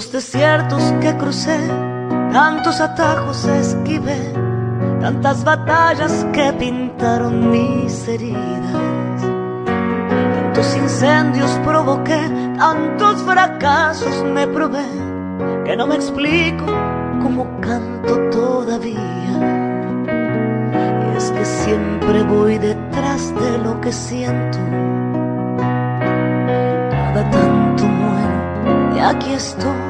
tantos desiertos que crucé, tantos atajos esquivé, tantas batallas que pintaron mis heridas, tantos incendios provoqué, tantos fracasos me probé, que no me explico cómo canto todavía. Y es que siempre voy detrás de lo que siento, cada tanto muero y aquí estoy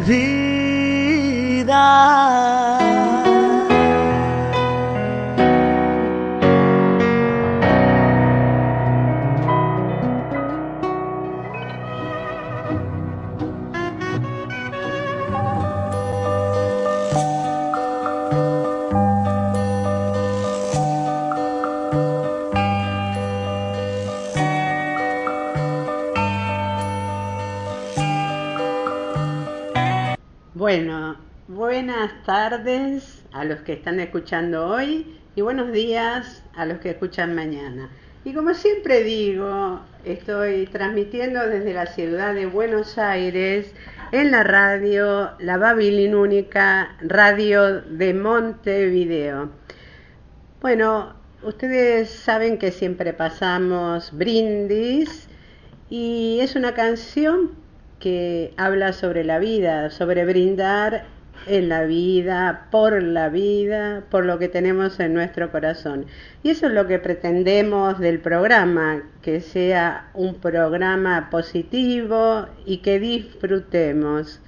vida. Tardes a los que están escuchando hoy y buenos días a los que escuchan mañana. Y como siempre digo, estoy transmitiendo desde la ciudad de Buenos Aires en la radio La Única Radio de Montevideo. Bueno, ustedes saben que siempre pasamos brindis y es una canción que habla sobre la vida, sobre brindar en la vida, por la vida, por lo que tenemos en nuestro corazón. Y eso es lo que pretendemos del programa, que sea un programa positivo y que disfrutemos.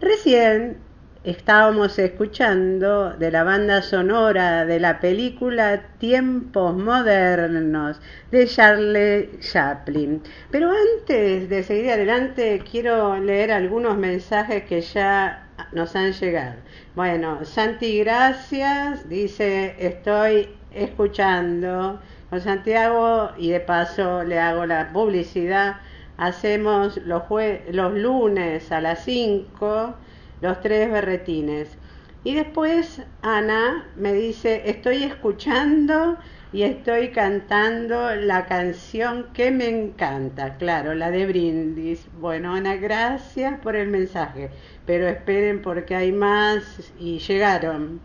Recién estábamos escuchando de la banda sonora de la película Tiempos Modernos de Charlie Chaplin. Pero antes de seguir adelante, quiero leer algunos mensajes que ya nos han llegado. Bueno, Santi, gracias. Dice, estoy escuchando con Santiago y de paso le hago la publicidad. Hacemos los, lunes a las 5 los tres berretines. Y después Ana me dice, estoy escuchando y estoy cantando la canción que me encanta, claro, la de Brindis. Bueno, Ana, gracias por el mensaje, pero esperen porque hay más y llegaron.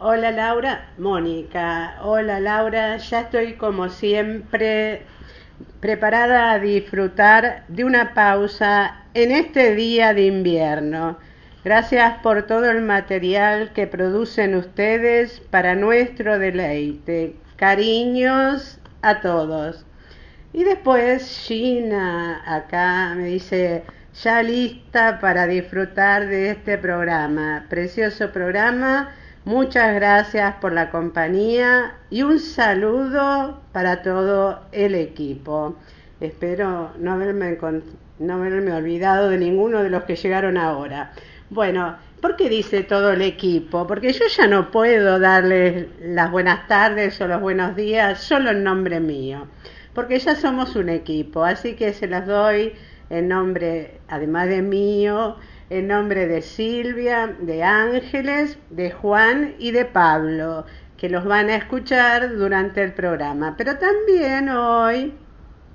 Hola Laura, Mónica. Hola Laura, ya estoy como siempre preparada a disfrutar de una pausa en este día de invierno. Gracias por todo el material que producen ustedes para nuestro deleite. Cariños a todos. Y después Gina acá me dice, ya lista para disfrutar de este programa. Precioso programa. Muchas gracias por la compañía y un saludo para todo el equipo. Espero no haberme, no haberme olvidado de ninguno de los que llegaron ahora. Bueno, ¿por qué dice todo el equipo? Porque yo ya no puedo darles las buenas tardes o los buenos días solo en nombre mío, porque ya somos un equipo, así que se las doy en nombre, además de mío, en nombre de Silvia, de Ángeles, de Juan y de Pablo, que los van a escuchar durante el programa. Pero también hoy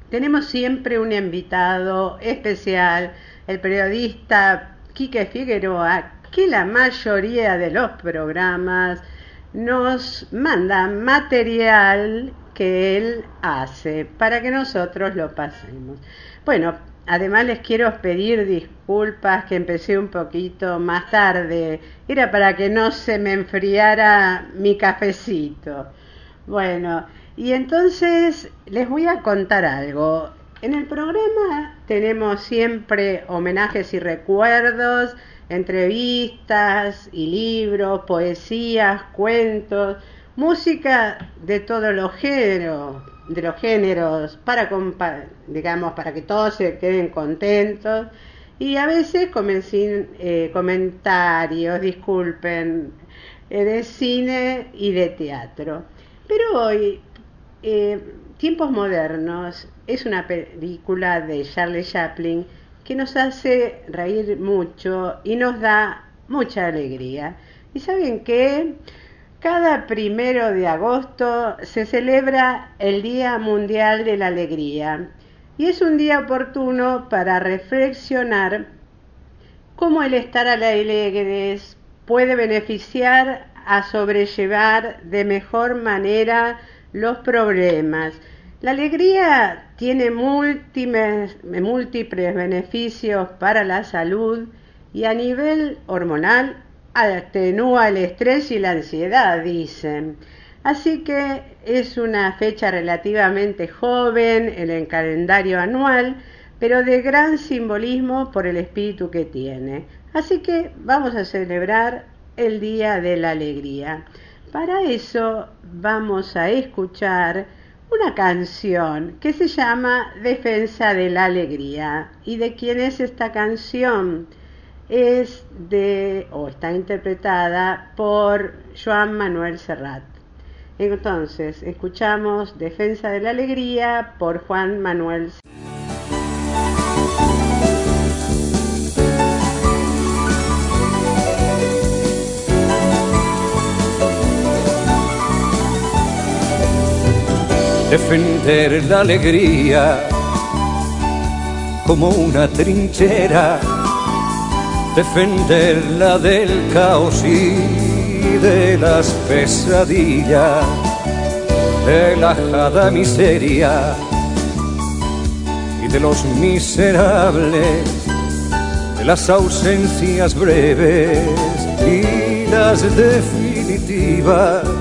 tenemos siempre un invitado especial, el periodista Quique Figueroa que la mayoría de los programas nos manda material que él hace para que nosotros lo pasemos. Bueno, además les quiero pedir disculpas que empecé un poquito más tarde. Era para que no se me enfriara mi cafecito. Bueno, y entonces les voy a contar algo. En el programa tenemos siempre homenajes y recuerdos, entrevistas y libros, poesías, cuentos, música de todos los géneros, de los géneros, para digamos para que todos se queden contentos y a veces eh, comentarios, disculpen, eh, de cine y de teatro. Pero hoy Eh, Tiempos Modernos es una película de Charlie Chaplin que nos hace reír mucho y nos da mucha alegría. ¿Y saben qué? Cada primero de agosto se celebra el Día Mundial de la Alegría y es un día oportuno para reflexionar cómo el estar alegres puede beneficiar a sobrellevar de mejor manera los problemas. La alegría tiene múltiples, beneficios para la salud y a nivel hormonal atenúa el estrés y la ansiedad, dicen. Así que es una fecha relativamente joven en el calendario anual, pero de gran simbolismo por el espíritu que tiene. Así que vamos a celebrar el Día de la Alegría. Para eso vamos a escuchar una canción que se llama Defensa de la Alegría. ¿Y de quién es esta canción? Es de, o está interpretada por Joan Manuel Serrat. Entonces, escuchamos Defensa de la Alegría por Juan Manuel Serrat. Defender la alegría como una trinchera, defenderla del caos y de las pesadillas, de la jada miseria y de los miserables, de las ausencias breves y las definitivas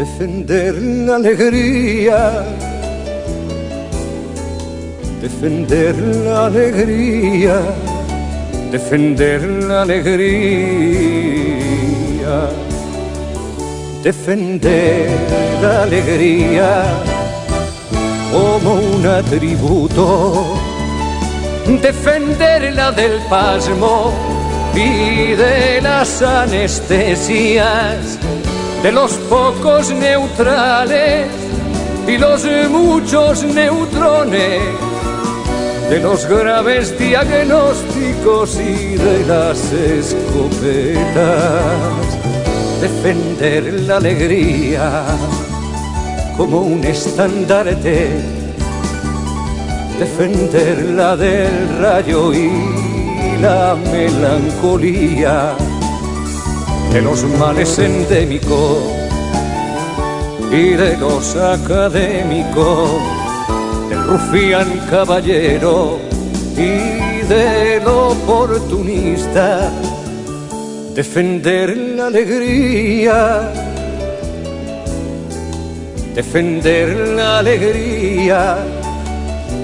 defender la alegría, defender la alegría, defender la alegría, defender la alegría como un atributo, defenderla del pasmo y de las anestesias de los pocos neutrales y los muchos neutrones, de los graves diagnósticos y de las escopetas, defender la alegría como un estandarte, defenderla del rayo y la melancolía de los males endémicos y de los académicos, del rufián caballero y del oportunista, defender la alegría, defender la alegría,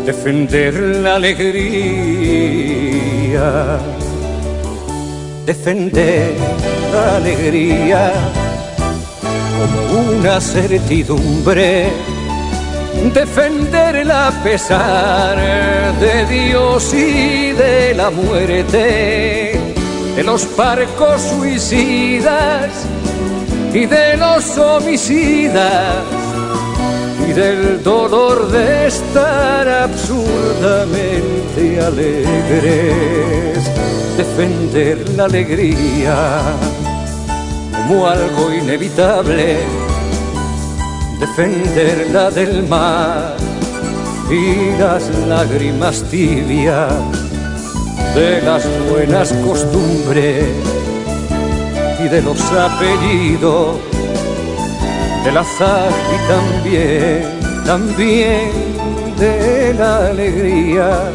defender la alegría defender la alegría como una certidumbre, defenderla a pesar de Dios y de la muerte, de los parcos suicidas y de los homicidas y del dolor de estar absurdamente alegres defender la alegría como algo inevitable, defenderla del mar y las lágrimas tibias de las buenas costumbres y de los apellidos del azar y también, también de la alegría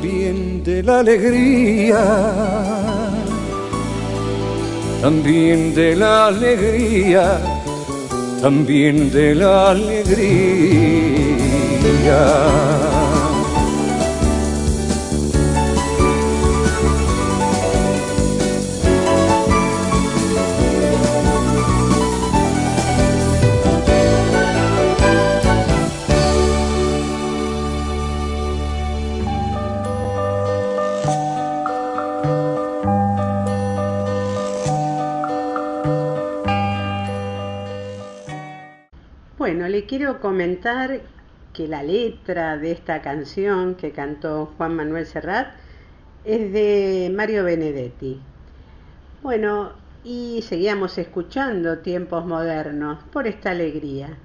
también de la alegría, también de la alegría, también de la alegría. Quiero comentar que la letra de esta canción que cantó Juan Manuel Serrat es de Mario Benedetti. Bueno, y seguíamos escuchando tiempos modernos por esta alegría.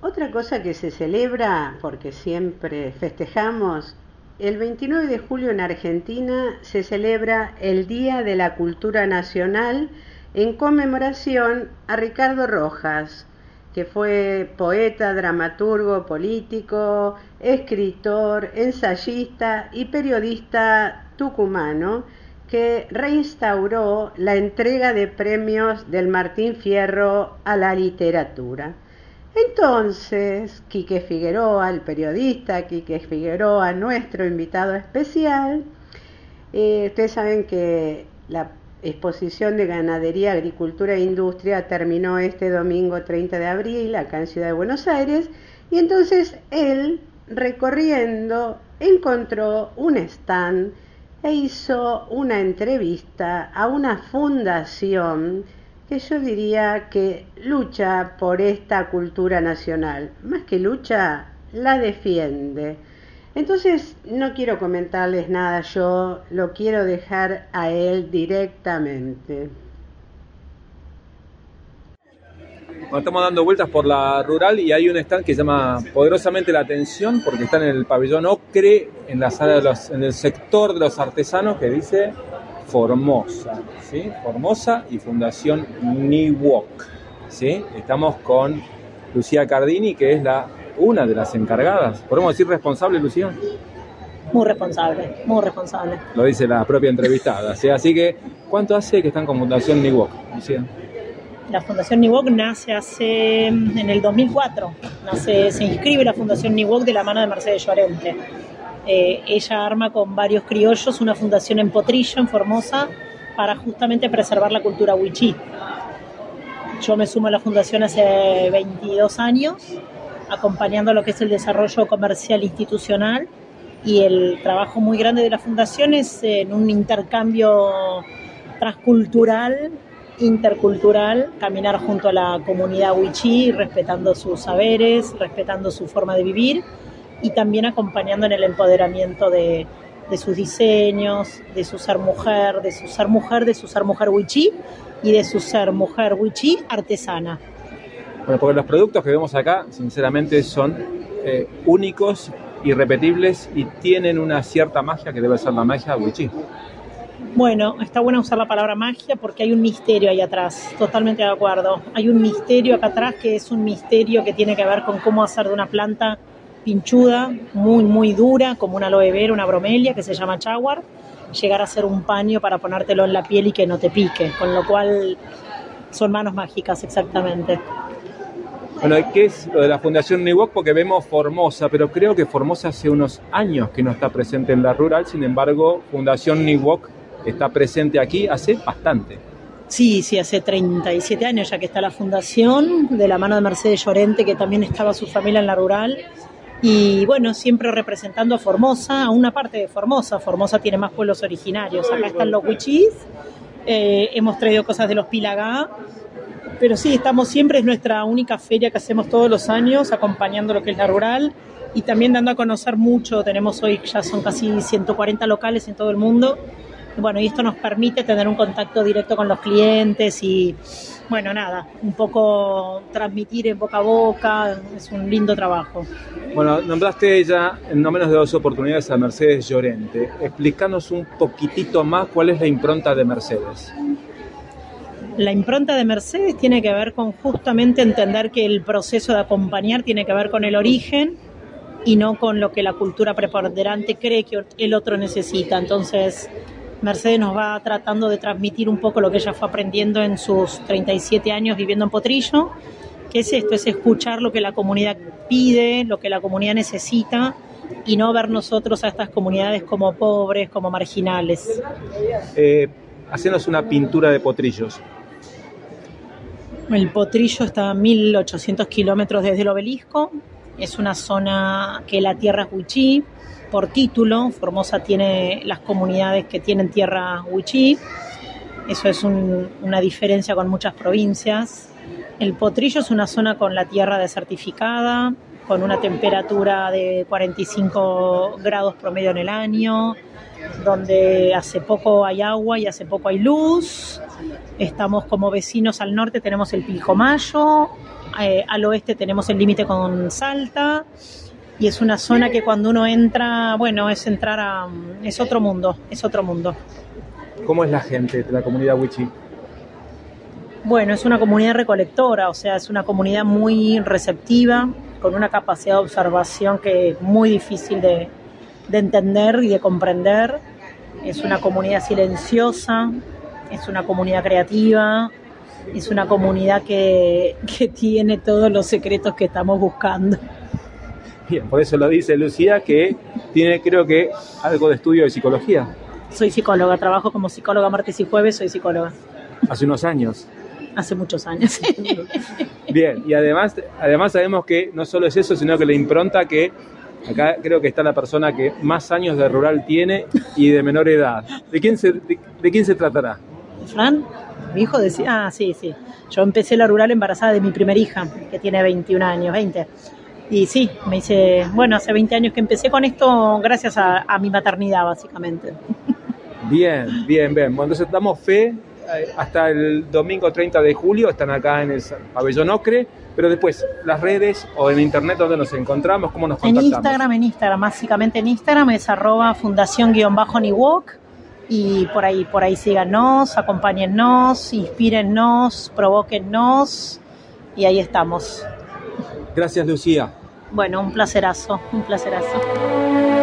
Otra cosa que se celebra, porque siempre festejamos, el 29 de julio en Argentina se celebra el Día de la Cultura Nacional en conmemoración a Ricardo Rojas, que fue poeta, dramaturgo, político, escritor, ensayista y periodista tucumano, que reinstauró la entrega de premios del Martín Fierro a la literatura. Entonces, Quique Figueroa, el periodista Quique Figueroa, nuestro invitado especial, eh, ustedes saben que la exposición de ganadería, agricultura e industria terminó este domingo 30 de abril acá en Ciudad de Buenos Aires y entonces él, recorriendo, encontró un stand e hizo una entrevista a una fundación que yo diría que lucha por esta cultura nacional, más que lucha, la defiende. Entonces no quiero comentarles nada yo, lo quiero dejar a él directamente. estamos dando vueltas por la rural y hay un stand que llama poderosamente la atención porque está en el pabellón Ocre, en la sala de los, en el sector de los artesanos que dice Formosa, ¿sí? Formosa y Fundación Niwok, ¿sí? Estamos con Lucía Cardini, que es la una de las encargadas. ¿Podemos decir responsable, Lucía? Muy responsable, muy responsable. Lo dice la propia entrevistada, ¿sí? Así que, ¿cuánto hace que están con Fundación Niwok, Lucía? La Fundación Niwok nace hace en el 2004. Nace, se inscribe la Fundación Niwok de la mano de Mercedes Llorente eh, ella arma con varios criollos una fundación en Potrillo, en Formosa, para justamente preservar la cultura wichí. Yo me sumo a la fundación hace 22 años, acompañando lo que es el desarrollo comercial institucional y el trabajo muy grande de la fundación es en un intercambio transcultural, intercultural, caminar junto a la comunidad wichí, respetando sus saberes, respetando su forma de vivir y también acompañando en el empoderamiento de, sus diseños, de su ser mujer, de su ser mujer, de su ser mujer wichí y de su ser mujer wichí artesana. Bueno, porque los productos que vemos acá, sinceramente, son eh, únicos, irrepetibles y tienen una cierta magia que debe ser la magia wichí. Bueno, está bueno usar la palabra magia porque hay un misterio ahí atrás, totalmente de acuerdo. Hay un misterio acá atrás que es un misterio que tiene que ver con cómo hacer de una planta pinchuda, muy, muy dura, como una aloe vera, una bromelia, que se llama chawar, llegar a ser un paño para ponértelo en la piel y que no te pique, con lo cual son manos mágicas exactamente. Bueno, ¿qué es lo de la Fundación Niwok? Porque vemos Formosa, pero creo que Formosa hace unos años que no está presente en la rural, sin embargo, Fundación Niwok está presente aquí hace bastante. Sí, sí, hace 37 años ya que está la fundación, de la mano de Mercedes Llorente, que también estaba su familia en la rural, y bueno, siempre representando a Formosa, a una parte de Formosa. Formosa tiene más pueblos originarios. Acá están los Wichis, eh, hemos traído cosas de los Pilagá, pero sí, estamos siempre, es nuestra única feria que hacemos todos los años, acompañando lo que es la rural y también dando a conocer mucho. Tenemos hoy, ya son casi 140 locales en todo el mundo. Bueno, y esto nos permite tener un contacto directo con los clientes y bueno, nada, un poco transmitir en boca a boca, es un lindo trabajo. Bueno, nombraste ella en no menos de dos oportunidades a Mercedes Llorente. Explícanos un poquitito más cuál es la impronta de Mercedes. La impronta de Mercedes tiene que ver con justamente entender que el proceso de acompañar tiene que ver con el origen y no con lo que la cultura preponderante cree que el otro necesita. Entonces, Mercedes nos va tratando de transmitir un poco lo que ella fue aprendiendo en sus 37 años viviendo en Potrillo, que es esto, es escuchar lo que la comunidad pide, lo que la comunidad necesita y no ver nosotros a estas comunidades como pobres, como marginales. Eh, una pintura de Potrillos. El Potrillo está a 1800 kilómetros desde el obelisco, es una zona que la tierra es huichí, por título. Formosa tiene las comunidades que tienen tierra wichí. Eso es una diferencia con muchas provincias. El Potrillo es una zona con la tierra desertificada, con una temperatura de 45 grados promedio en el año, donde hace poco hay agua y hace poco hay luz. Estamos como vecinos al norte, tenemos el Pilcomayo, eh, al oeste tenemos el límite con Salta y es una zona que cuando uno entra, bueno, es entrar a... es otro mundo, es otro mundo. ¿Cómo es la gente de la comunidad Wichi? Bueno, es una comunidad recolectora, o sea, es una comunidad muy receptiva, con una capacidad de observación que es muy difícil de, de entender y de comprender. Es una comunidad silenciosa, es una comunidad creativa, es una comunidad que, que tiene todos los secretos que estamos buscando. Bien, por eso lo dice Lucía, que tiene creo que algo de estudio de psicología. Soy psicóloga, trabajo como psicóloga martes y jueves, soy psicóloga. Hace unos años. Hace muchos años. Bien, y además, además sabemos que no solo es eso, sino que la impronta que acá creo que está la persona que más años de rural tiene y de menor edad. ¿De quién se, de, de quién se tratará? Fran, mi hijo decía, ah, sí, sí. Yo empecé la rural embarazada de mi primera hija, que tiene 21 años, 20. Y sí, me dice, bueno, hace 20 años que empecé con esto gracias a, a mi maternidad, básicamente. Bien, bien, bien. Bueno, entonces damos fe eh, hasta el domingo 30 de julio, están acá en el pabellón Ocre, pero después las redes o en internet donde nos encontramos, cómo nos En contactamos. Instagram, en Instagram, básicamente en Instagram es arroba fundación-niwok y por ahí, por ahí síganos, acompáñennos, inspírennos, provóquennos y ahí estamos. Gracias, Lucía. Bueno, un placerazo, un placerazo.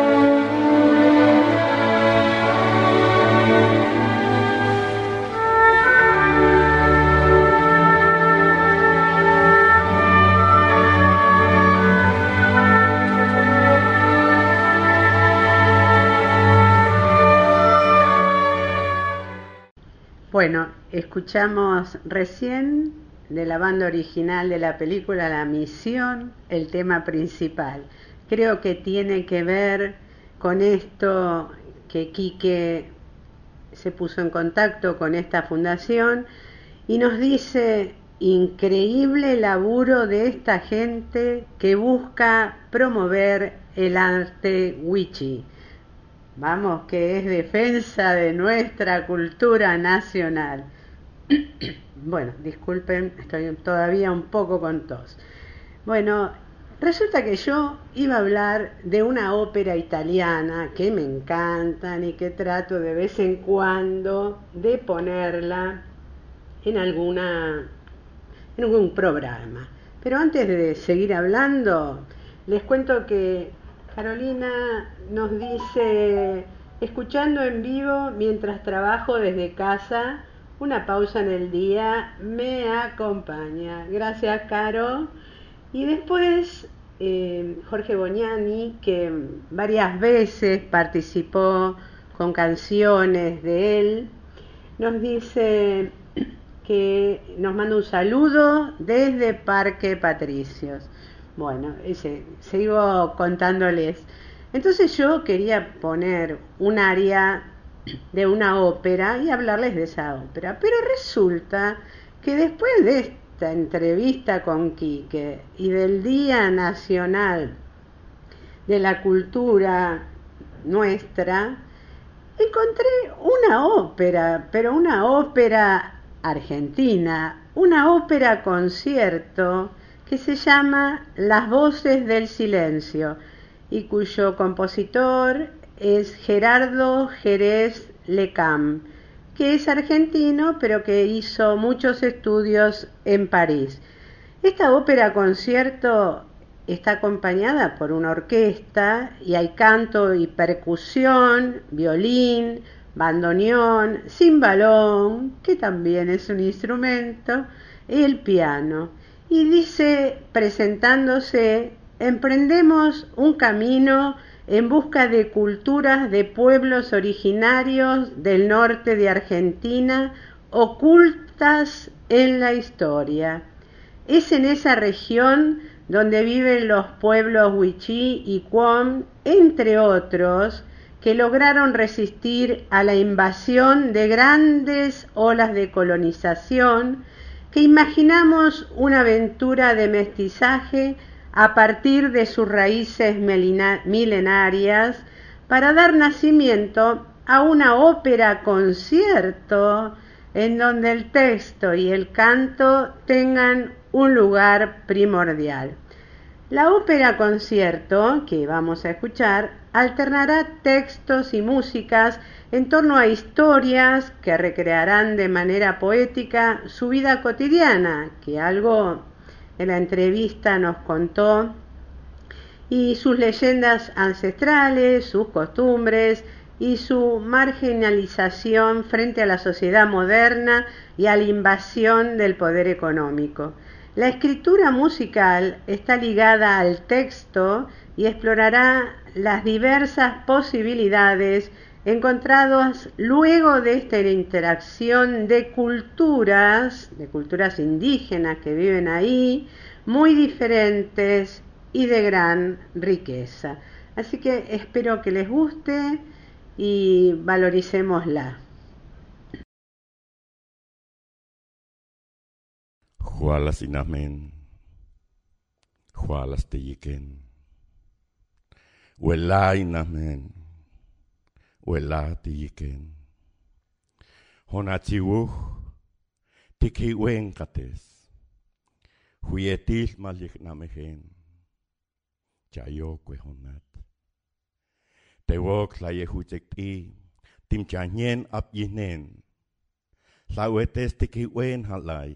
Bueno, escuchamos recién de la banda original de la película La Misión, el tema principal. Creo que tiene que ver con esto que Quique se puso en contacto con esta fundación y nos dice increíble laburo de esta gente que busca promover el arte wichi. Vamos, que es defensa de nuestra cultura nacional. Bueno, disculpen, estoy todavía un poco con tos. Bueno, resulta que yo iba a hablar de una ópera italiana que me encantan y que trato de vez en cuando de ponerla en alguna en algún programa. Pero antes de seguir hablando, les cuento que Carolina nos dice, escuchando en vivo mientras trabajo desde casa, una pausa en el día me acompaña. Gracias, Caro. Y después eh, Jorge Bognani, que varias veces participó con canciones de él, nos dice que nos manda un saludo desde Parque Patricios. Bueno, ese, sigo contándoles. Entonces yo quería poner un área de una ópera y hablarles de esa ópera. Pero resulta que después de esta entrevista con Quique y del Día Nacional de la Cultura Nuestra, encontré una ópera, pero una ópera argentina, una ópera concierto que se llama Las Voces del Silencio y cuyo compositor es Gerardo Jerez Lecam, que es argentino pero que hizo muchos estudios en París. Esta ópera concierto está acompañada por una orquesta y hay canto y percusión, violín, bandoneón, cimbalón, que también es un instrumento, y el piano. Y dice, presentándose, emprendemos un camino en busca de culturas de pueblos originarios del norte de Argentina ocultas en la historia. Es en esa región donde viven los pueblos Huichí y Cuom, entre otros, que lograron resistir a la invasión de grandes olas de colonización que imaginamos una aventura de mestizaje a partir de sus raíces milenarias para dar nacimiento a una ópera concierto en donde el texto y el canto tengan un lugar primordial. La ópera concierto que vamos a escuchar alternará textos y músicas en torno a historias que recrearán de manera poética su vida cotidiana, que algo en la entrevista nos contó, y sus leyendas ancestrales, sus costumbres y su marginalización frente a la sociedad moderna y a la invasión del poder económico. La escritura musical está ligada al texto y explorará las diversas posibilidades encontradas luego de esta interacción de culturas, de culturas indígenas que viven ahí, muy diferentes y de gran riqueza. Así que espero que les guste y valoricémosla. Hvala sinamen. Hvala stejiken. Wela inamen. welatiyiken. Honatziwuj tikiuenkates. Huyetil maliknamejen. Chayokwe honat. Tewok la yehutekti. Timchanyen abyinen. Lawetes tikiwen halay.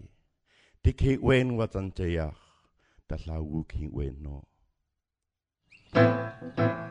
Tikiwen watanchayach. Taslawuk hiwen no. Thank you.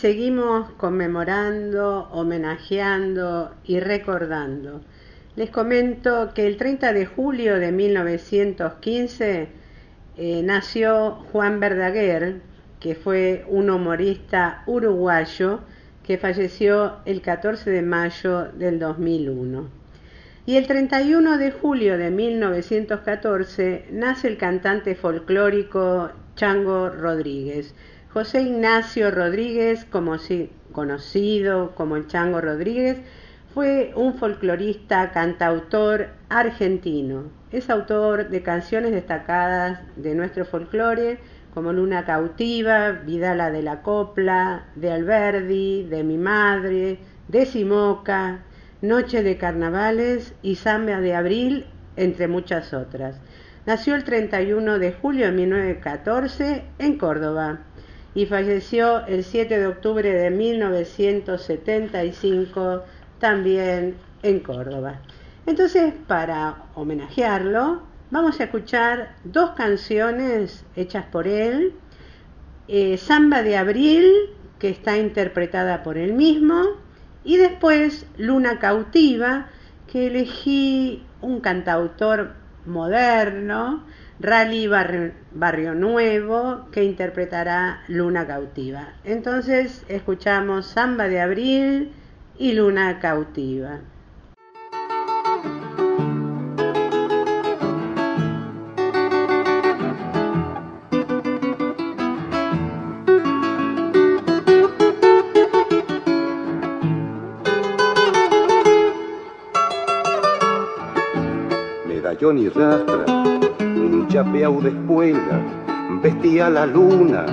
Seguimos conmemorando, homenajeando y recordando. Les comento que el 30 de julio de 1915 eh, nació Juan Verdaguer, que fue un humorista uruguayo que falleció el 14 de mayo del 2001. Y el 31 de julio de 1914 nace el cantante folclórico Chango Rodríguez, José Ignacio Rodríguez, conocido como el Chango Rodríguez, fue un folclorista, cantautor argentino. Es autor de canciones destacadas de nuestro folclore, como Luna Cautiva, Vidala de la Copla, de Alberdi, de Mi Madre, de Simoca, Noche de Carnavales y Zambia de Abril, entre muchas otras. Nació el 31 de julio de 1914 en Córdoba y falleció el 7 de octubre de 1975 también en Córdoba. Entonces, para homenajearlo, vamos a escuchar dos canciones hechas por él. Eh, Samba de Abril, que está interpretada por él mismo, y después Luna Cautiva, que elegí un cantautor moderno, Rally Barrio, Nuevo, que interpretará Luna Cautiva. Entonces escuchamos Samba de Abril y Luna Cautiva. Medallón y chapeau de espuela, vestía la luna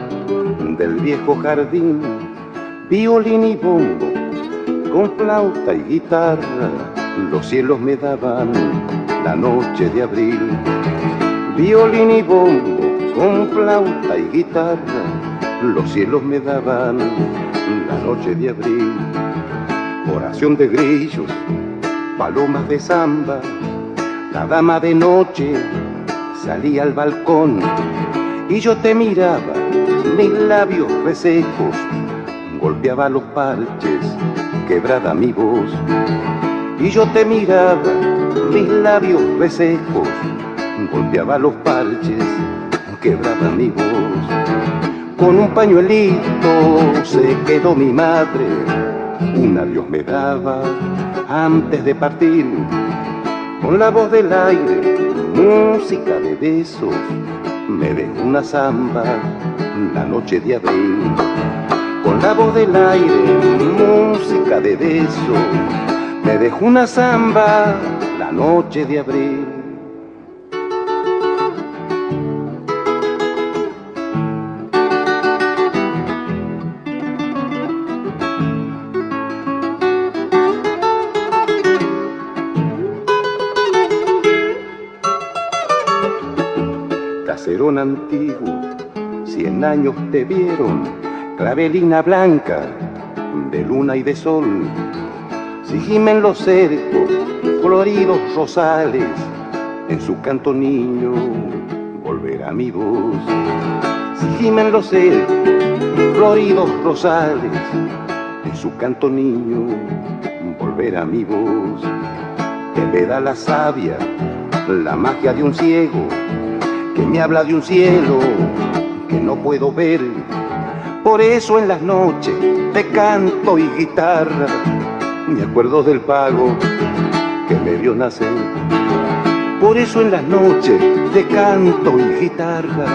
del viejo jardín, violín y bombo, con flauta y guitarra, los cielos me daban la noche de abril. Violín y bombo, con flauta y guitarra, los cielos me daban la noche de abril. Oración de grillos, palomas de samba, la dama de noche salí al balcón y yo te miraba, mis labios resecos, golpeaba los parches, quebrada mi voz. Y yo te miraba, mis labios resecos, golpeaba los parches, quebraba mi voz. Con un pañuelito se quedó mi madre, un adiós me daba antes de partir, con la voz del aire música de besos, me dejó una samba la noche de abril. Con la voz del aire, música de beso, me dejó una zamba la noche de abril. Antiguo, cien años te vieron, clavelina blanca, de luna y de sol. Si gimen los cercos, coloridos rosales, en su canto niño volverá mi voz. Si gimen los cercos, floridos rosales, en su canto niño volverá mi voz. Me da la savia, la magia de un ciego, que me habla de un cielo que no puedo ver. Por eso en las noches de canto y guitarra me acuerdo del pago que me vio nacer. Por eso en las noches de canto y guitarra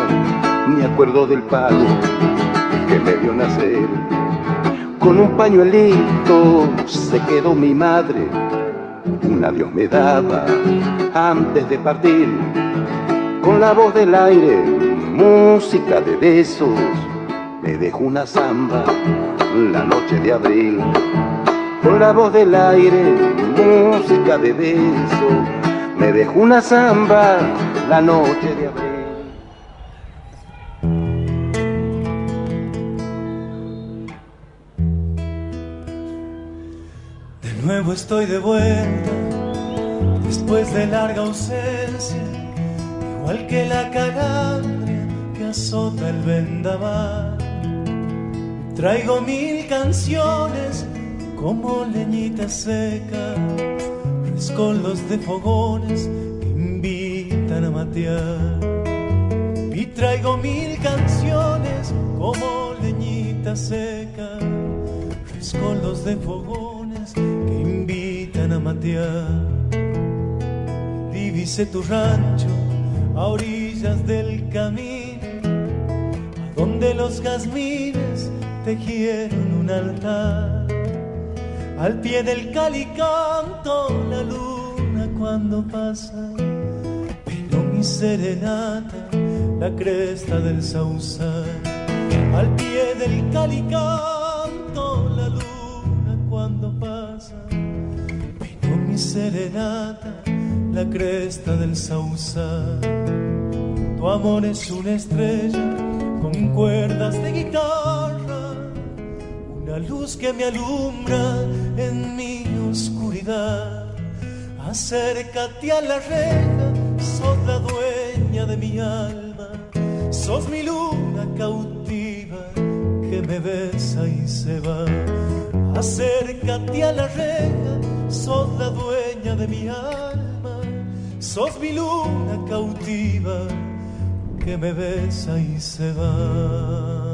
me acuerdo del pago que me vio nacer. Con un pañuelito se quedó mi madre, un adiós me daba antes de partir. Con la voz del aire, música de besos, me dejó una zamba la noche de abril. Con la voz del aire, música de besos, me dejó una zamba la noche de abril. De nuevo estoy de vuelta, después de larga ausencia, igual que la calandria que azota el vendaval. Traigo mil canciones como leñita seca, rescoldos de fogones que invitan a matear. Y traigo mil canciones como leñita seca, rescoldos de fogones que invitan a matear. Divise tu rancho a orillas del camino, a donde los jazmines tejieron un altar. Al pie del calicanto la luna cuando pasa, pero mi serenata la cresta del sausal. Al pie del calicanto la luna cuando pasa, pero mi serenata la cresta del sausal. Tu amor es una estrella con cuerdas de guitarra, una luz que me alumbra en mi oscuridad. Acércate a la reja, sos la dueña de mi alma, sos mi luna cautiva que me besa y se va. Acércate a la reja, sos la dueña de mi alma, sos mi luna cautiva que me besa y se va.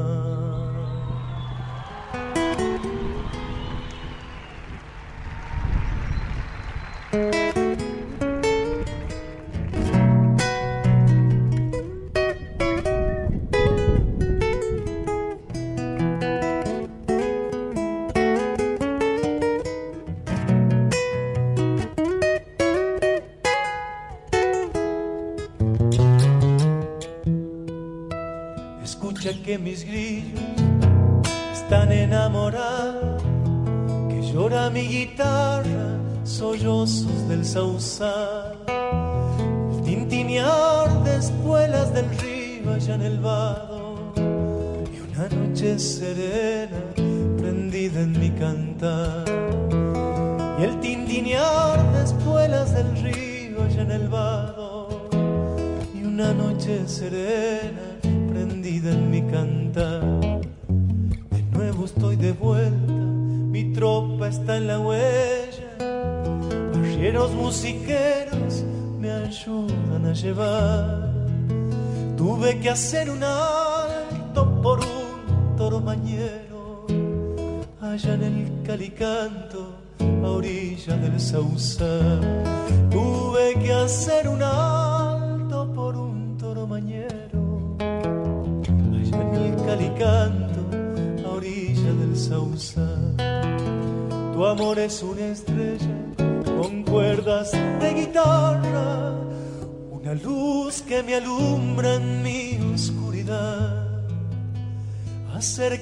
Sausal, el tintinear de espuelas del río allá en el vado, y una noche serena Tuve que hacer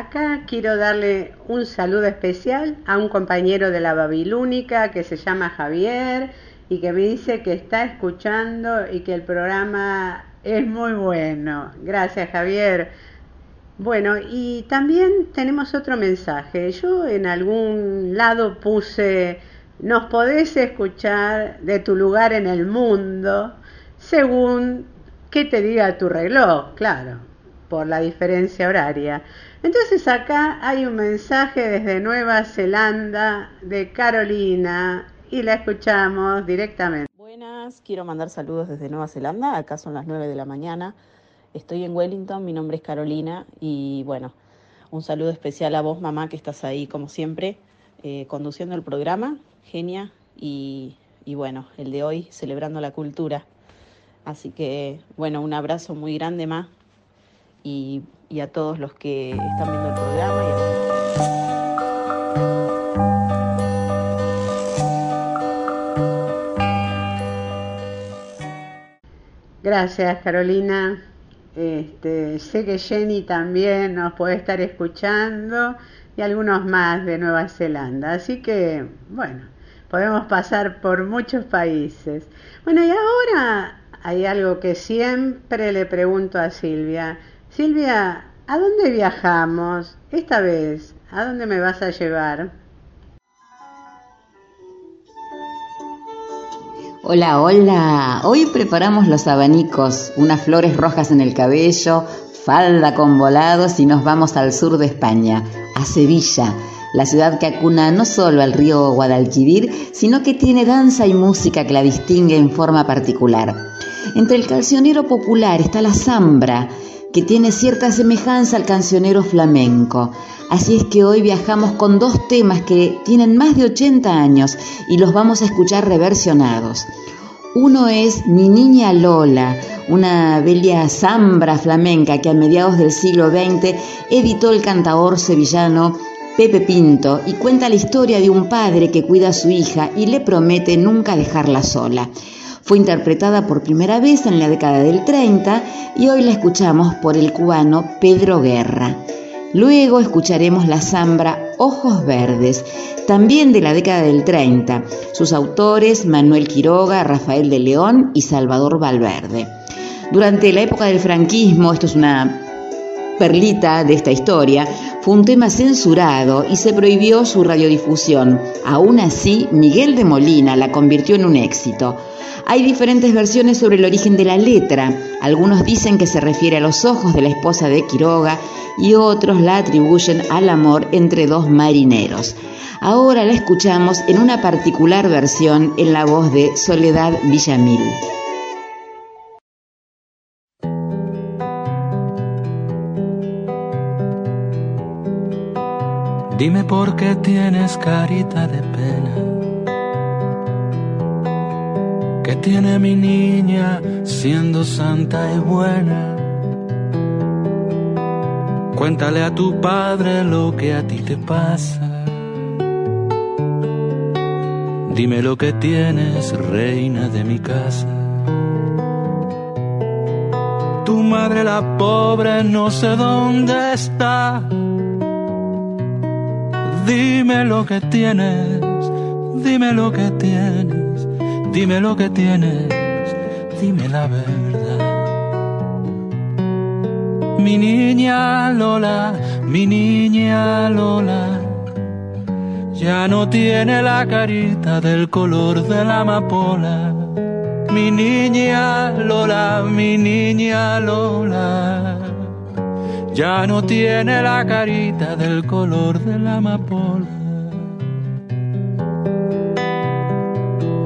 Acá quiero darle un saludo especial a un compañero de la Babilónica que se llama Javier y que me dice que está escuchando y que el programa es muy bueno. Gracias Javier. Bueno, y también tenemos otro mensaje. Yo en algún lado puse, nos podés escuchar de tu lugar en el mundo según que te diga tu reloj, claro por la diferencia horaria. Entonces acá hay un mensaje desde Nueva Zelanda de Carolina y la escuchamos directamente. Buenas, quiero mandar saludos desde Nueva Zelanda, acá son las 9 de la mañana. Estoy en Wellington, mi nombre es Carolina y bueno, un saludo especial a vos mamá que estás ahí como siempre eh, conduciendo el programa, genia, y, y bueno, el de hoy celebrando la cultura. Así que bueno, un abrazo muy grande, Ma, y, a todos los que están viendo el programa. Y a... Gracias, Carolina. Este, sé que Jenny también nos puede estar escuchando y algunos más de Nueva Zelanda. Así que, bueno, podemos pasar por muchos países. Bueno, y ahora hay algo que siempre le pregunto a Silvia. Silvia, ¿a dónde viajamos? Esta vez, ¿a dónde me vas a llevar? Hola, hola. Hoy preparamos los abanicos, unas flores rojas en el cabello, falda con volados y nos vamos al sur de España, a Sevilla, la ciudad que acuna no solo al río Guadalquivir, sino que tiene danza y música que la distingue en forma particular. Entre el cancionero popular está la zambra, que tiene cierta semejanza al cancionero flamenco. Así es que hoy viajamos con dos temas que tienen más de 80 años y los vamos a escuchar reversionados. Uno es Mi Niña Lola, una bella zambra flamenca que a mediados del siglo XX editó el cantador sevillano Pepe Pinto y cuenta la historia de un padre que cuida a su hija y le promete nunca dejarla sola. Fue interpretada por primera vez en la década del 30 y hoy la escuchamos por el cubano Pedro Guerra. Luego escucharemos la zambra Ojos Verdes, también de la década del 30. Sus autores Manuel Quiroga, Rafael de León y Salvador Valverde. Durante la época del franquismo, esto es una perlita de esta historia, fue un tema censurado y se prohibió su radiodifusión. Aún así, Miguel de Molina la convirtió en un éxito. Hay diferentes versiones sobre el origen de la letra. Algunos dicen que se refiere a los ojos de la esposa de Quiroga y otros la atribuyen al amor entre dos marineros. Ahora la escuchamos en una particular versión en la voz de Soledad Villamil. Dime por qué tienes carita de pena que tiene mi niña siendo santa y buena. Cuéntale a tu padre lo que a ti te pasa. Dime lo que tienes, reina de mi casa. Tu madre la pobre no sé dónde está. Dime lo que tienes, dime lo que tienes Dime lo que tienes, dime la verdad. Mi niña Lola, mi niña Lola, ya no tiene la carita del color de la amapola. Mi niña Lola, mi niña Lola, ya no tiene la carita del color de la amapola.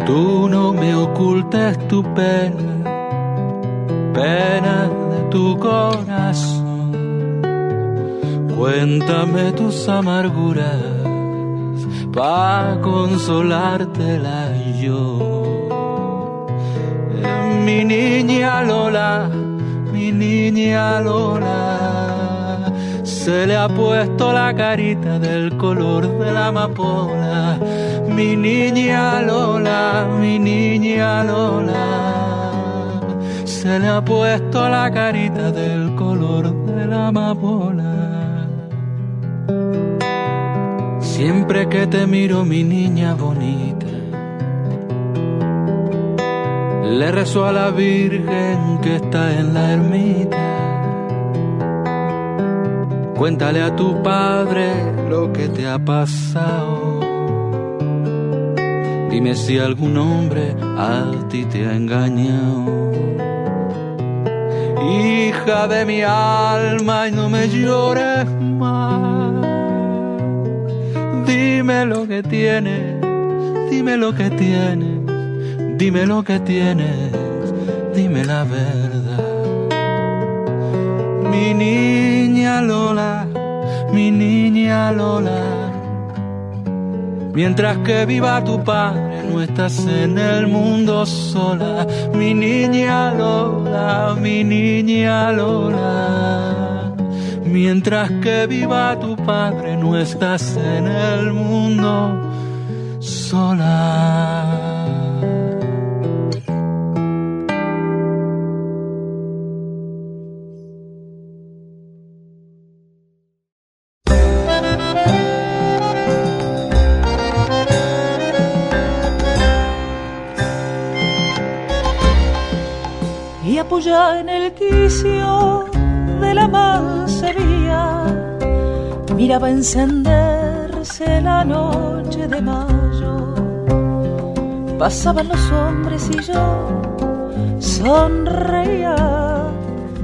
Tú no me ocultes tu pena, pena de tu corazón. Cuéntame tus amarguras pa consolártela yo. Mi niña Lola, mi niña Lola, se le ha puesto la carita del color de la amapola. Mi niña Lola, mi niña Lola, se le ha puesto la carita del color de la amapola. Siempre que te miro, mi niña bonita, le rezo a la Virgen que está en la ermita. Cuéntale a tu padre lo que te ha pasado. Dime si algún hombre a ti te ha engañado. Hija de mi alma, y no me llores más. Dime lo que tienes, dime lo que tienes, dime lo que tienes, dime la verdad. Mi niña Lola, mi niña Lola, mientras que viva tu padre no estás en el mundo sola. Mi niña Lola, mi niña Lola. Mientras que viva tu padre, no estás en el mundo sola. En el quicio de la mansería miraba encenderse la noche de mayo. Pasaban los hombres y yo sonreía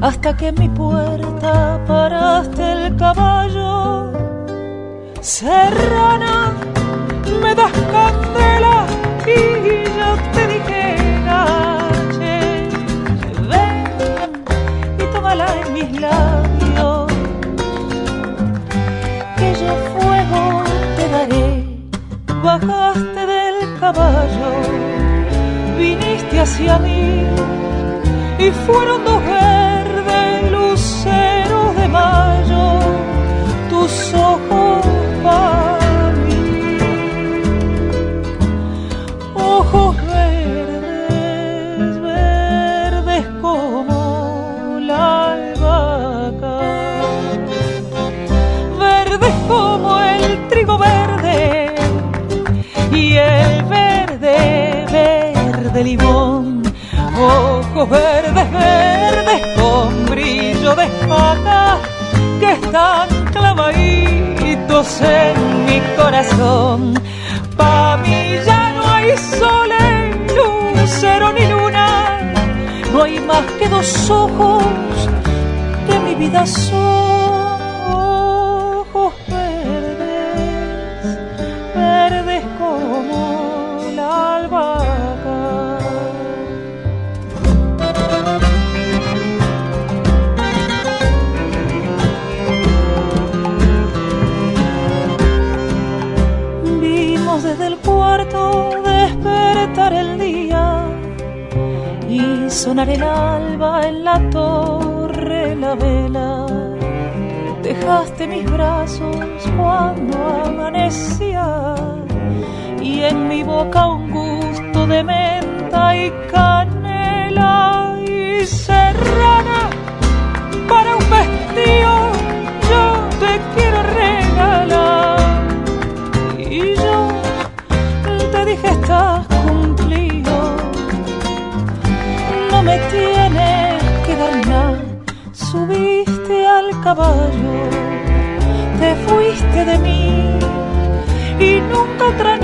hasta que en mi puerta paraste el caballo. Serrana, me das candela en mis labios, que yo fuego te daré. Bajaste del caballo, viniste hacia mí y fueron dos verdes luceros de mayo, tus ojos para y el verde, verde limón, ojos verdes, verdes con brillo de espada que están clavaditos en mi corazón. Pa' mí ya no hay sol, lucero ni luna, no hay más que dos ojos que mi vida son. Sonar el alba en la torre la vela. Dejaste mis brazos cuando amanecía y en mi boca un gusto de menta y canela caballo te fuiste de mí y nunca otra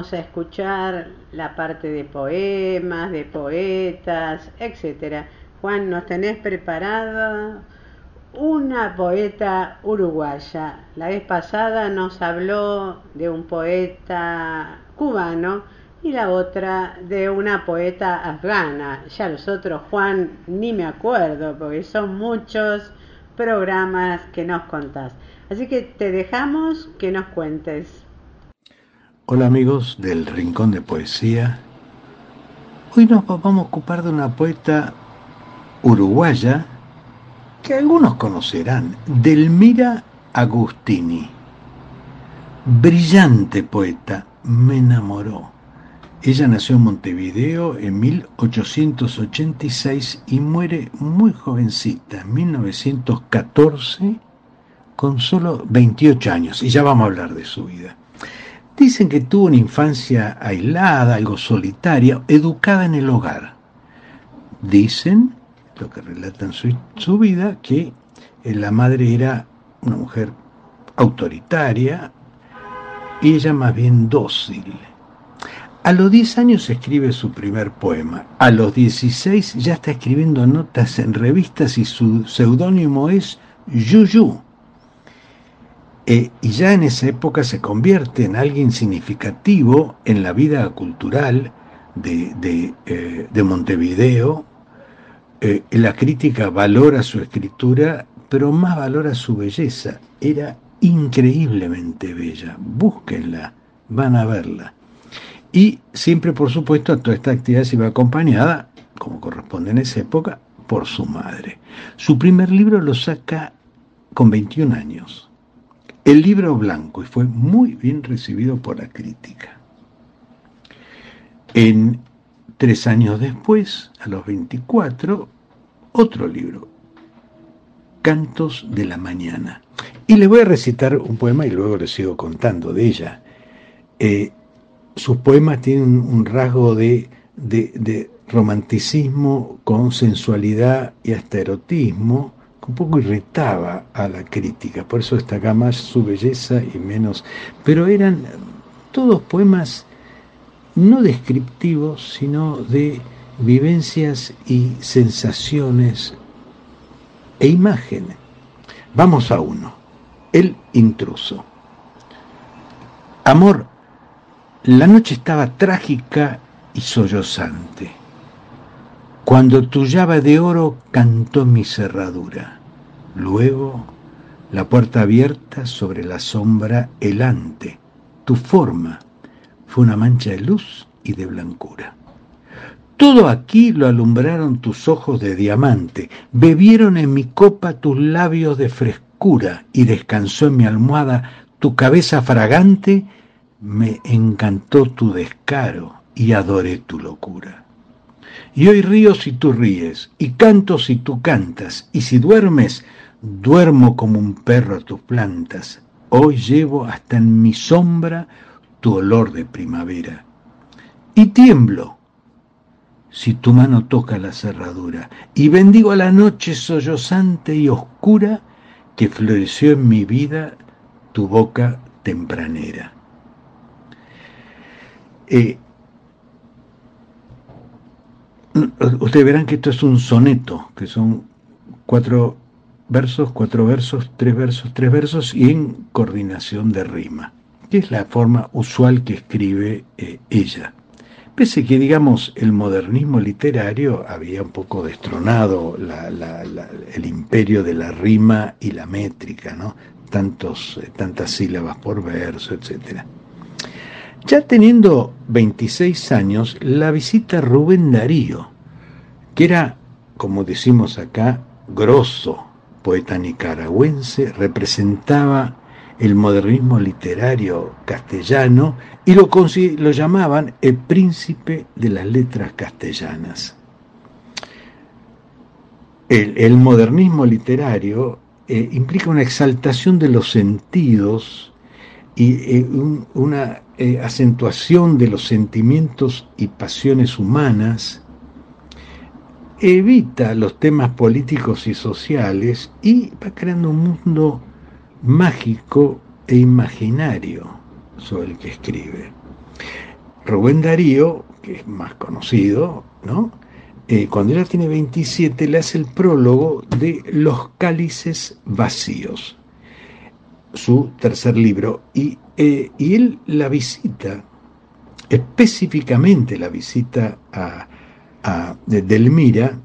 a escuchar la parte de poemas, de poetas, etcétera. Juan, ¿nos tenés preparado una poeta uruguaya? La vez pasada nos habló de un poeta cubano y la otra de una poeta afgana. Ya los otros, Juan, ni me acuerdo porque son muchos programas que nos contás. Así que te dejamos que nos cuentes. Hola amigos del Rincón de Poesía. Hoy nos vamos a ocupar de una poeta uruguaya que algunos conocerán, Delmira Agustini. Brillante poeta, me enamoró. Ella nació en Montevideo en 1886 y muere muy jovencita, en 1914, con solo 28 años, y ya vamos a hablar de su vida. Dicen que tuvo una infancia aislada, algo solitaria, educada en el hogar. Dicen, lo que relatan su, su vida, que eh, la madre era una mujer autoritaria y ella más bien dócil. A los 10 años escribe su primer poema. A los 16 ya está escribiendo notas en revistas y su seudónimo es Yuyu. Y ya en esa época se convierte en alguien significativo en la vida cultural de, de, eh, de Montevideo. Eh, la crítica valora su escritura, pero más valora su belleza. Era increíblemente bella. Búsquenla, van a verla. Y siempre, por supuesto, toda esta actividad se iba acompañada, como corresponde en esa época, por su madre. Su primer libro lo saca con 21 años el libro blanco y fue muy bien recibido por la crítica. En tres años después, a los 24, otro libro, Cantos de la Mañana. Y le voy a recitar un poema y luego le sigo contando de ella. Eh, sus poemas tienen un rasgo de, de, romanticismo con sensualidad y hasta erotismo, un poco irritaba a la crítica, por eso destaca más su belleza y menos, pero eran todos poemas no descriptivos, sino de vivencias y sensaciones e imágenes. Vamos a uno, el intruso. Amor, la noche estaba trágica y sollozante. Cuando tu llave de oro cantó mi cerradura. Luego, la puerta abierta sobre la sombra helante. Tu forma fue una mancha de luz y de blancura. Todo aquí lo alumbraron tus ojos de diamante, bebieron en mi copa tus labios de frescura y descansó en mi almohada tu cabeza fragante, me encantó tu descaro y adoré tu locura. Y hoy río si tú ríes, y canto si tú cantas, y si duermes, duermo como un perro a tus plantas. Hoy llevo hasta en mi sombra tu olor de primavera. Y tiemblo si tu mano toca la cerradura, y bendigo la noche sollozante y oscura que floreció en mi vida tu boca tempranera. Eh, ustedes verán que esto es un soneto, que son cuatro versos, cuatro versos, tres versos, tres versos y en coordinación de rima, que es la forma usual que escribe eh, ella. pese que, digamos, el modernismo literario había un poco destronado el imperio de la rima y la métrica, ¿no? Tantos, eh, tantas sílabas por verso, etc. Ya teniendo 26 años, la visita Rubén Darío, que era, como decimos acá, grosso, poeta nicaragüense, representaba el modernismo literario castellano y lo, lo llamaban el príncipe de las letras castellanas. El, modernismo literario eh, implica una exaltación de los sentidos y eh, una eh, acentuación de los sentimientos y pasiones humanas, evita los temas políticos y sociales y va creando un mundo mágico e imaginario sobre el que escribe. Rubén Darío, que es más conocido, ¿no? Eh, cuando ella tiene 27 le hace el prólogo de Los cálices vacíos, su tercer libro, y, eh, y él la visita, específicamente la visita a, a Delmira,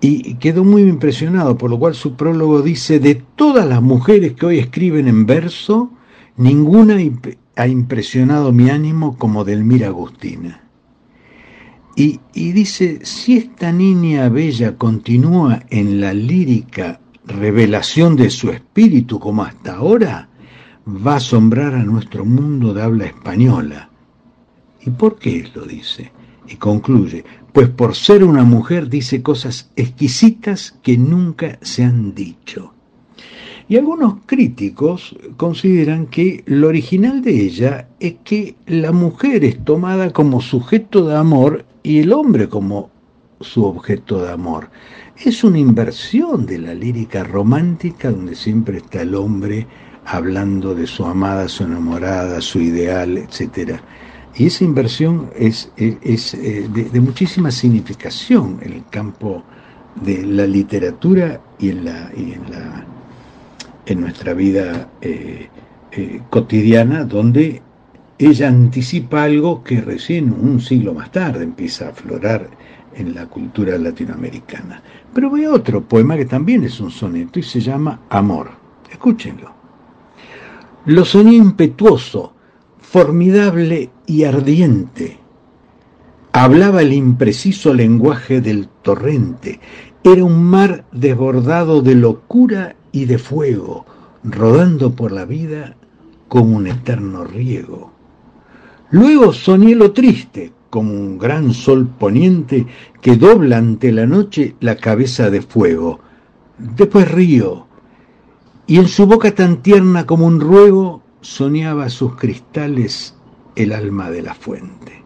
y quedó muy impresionado, por lo cual su prólogo dice, de todas las mujeres que hoy escriben en verso, ninguna ha impresionado mi ánimo como Delmira Agustina. Y, y dice, si esta niña bella continúa en la lírica revelación de su espíritu como hasta ahora, va a asombrar a nuestro mundo de habla española. ¿Y por qué lo dice? Y concluye, pues por ser una mujer dice cosas exquisitas que nunca se han dicho. Y algunos críticos consideran que lo original de ella es que la mujer es tomada como sujeto de amor y el hombre como su objeto de amor. Es una inversión de la lírica romántica donde siempre está el hombre hablando de su amada, su enamorada, su ideal, etcétera y esa inversión es, eh, de, muchísima significación en el campo de la literatura y en, la, en, la, en nuestra vida eh, eh, cotidiana, donde ella anticipa algo que recién un siglo más tarde empieza a aflorar en la cultura latinoamericana. Pero ve otro poema que también es un soneto y se llama Amor. Escúchenlo. Lo soñé impetuoso, formidable y ardiente. Hablaba el impreciso lenguaje del torrente. Era un mar desbordado de locura y de fuego, rodando por la vida como un eterno riego. Luego soñé lo triste, como un gran sol poniente que dobla ante la noche la cabeza de fuego. Después río, y en su boca tan tierna como un ruego soñaba sus cristales el alma de la fuente.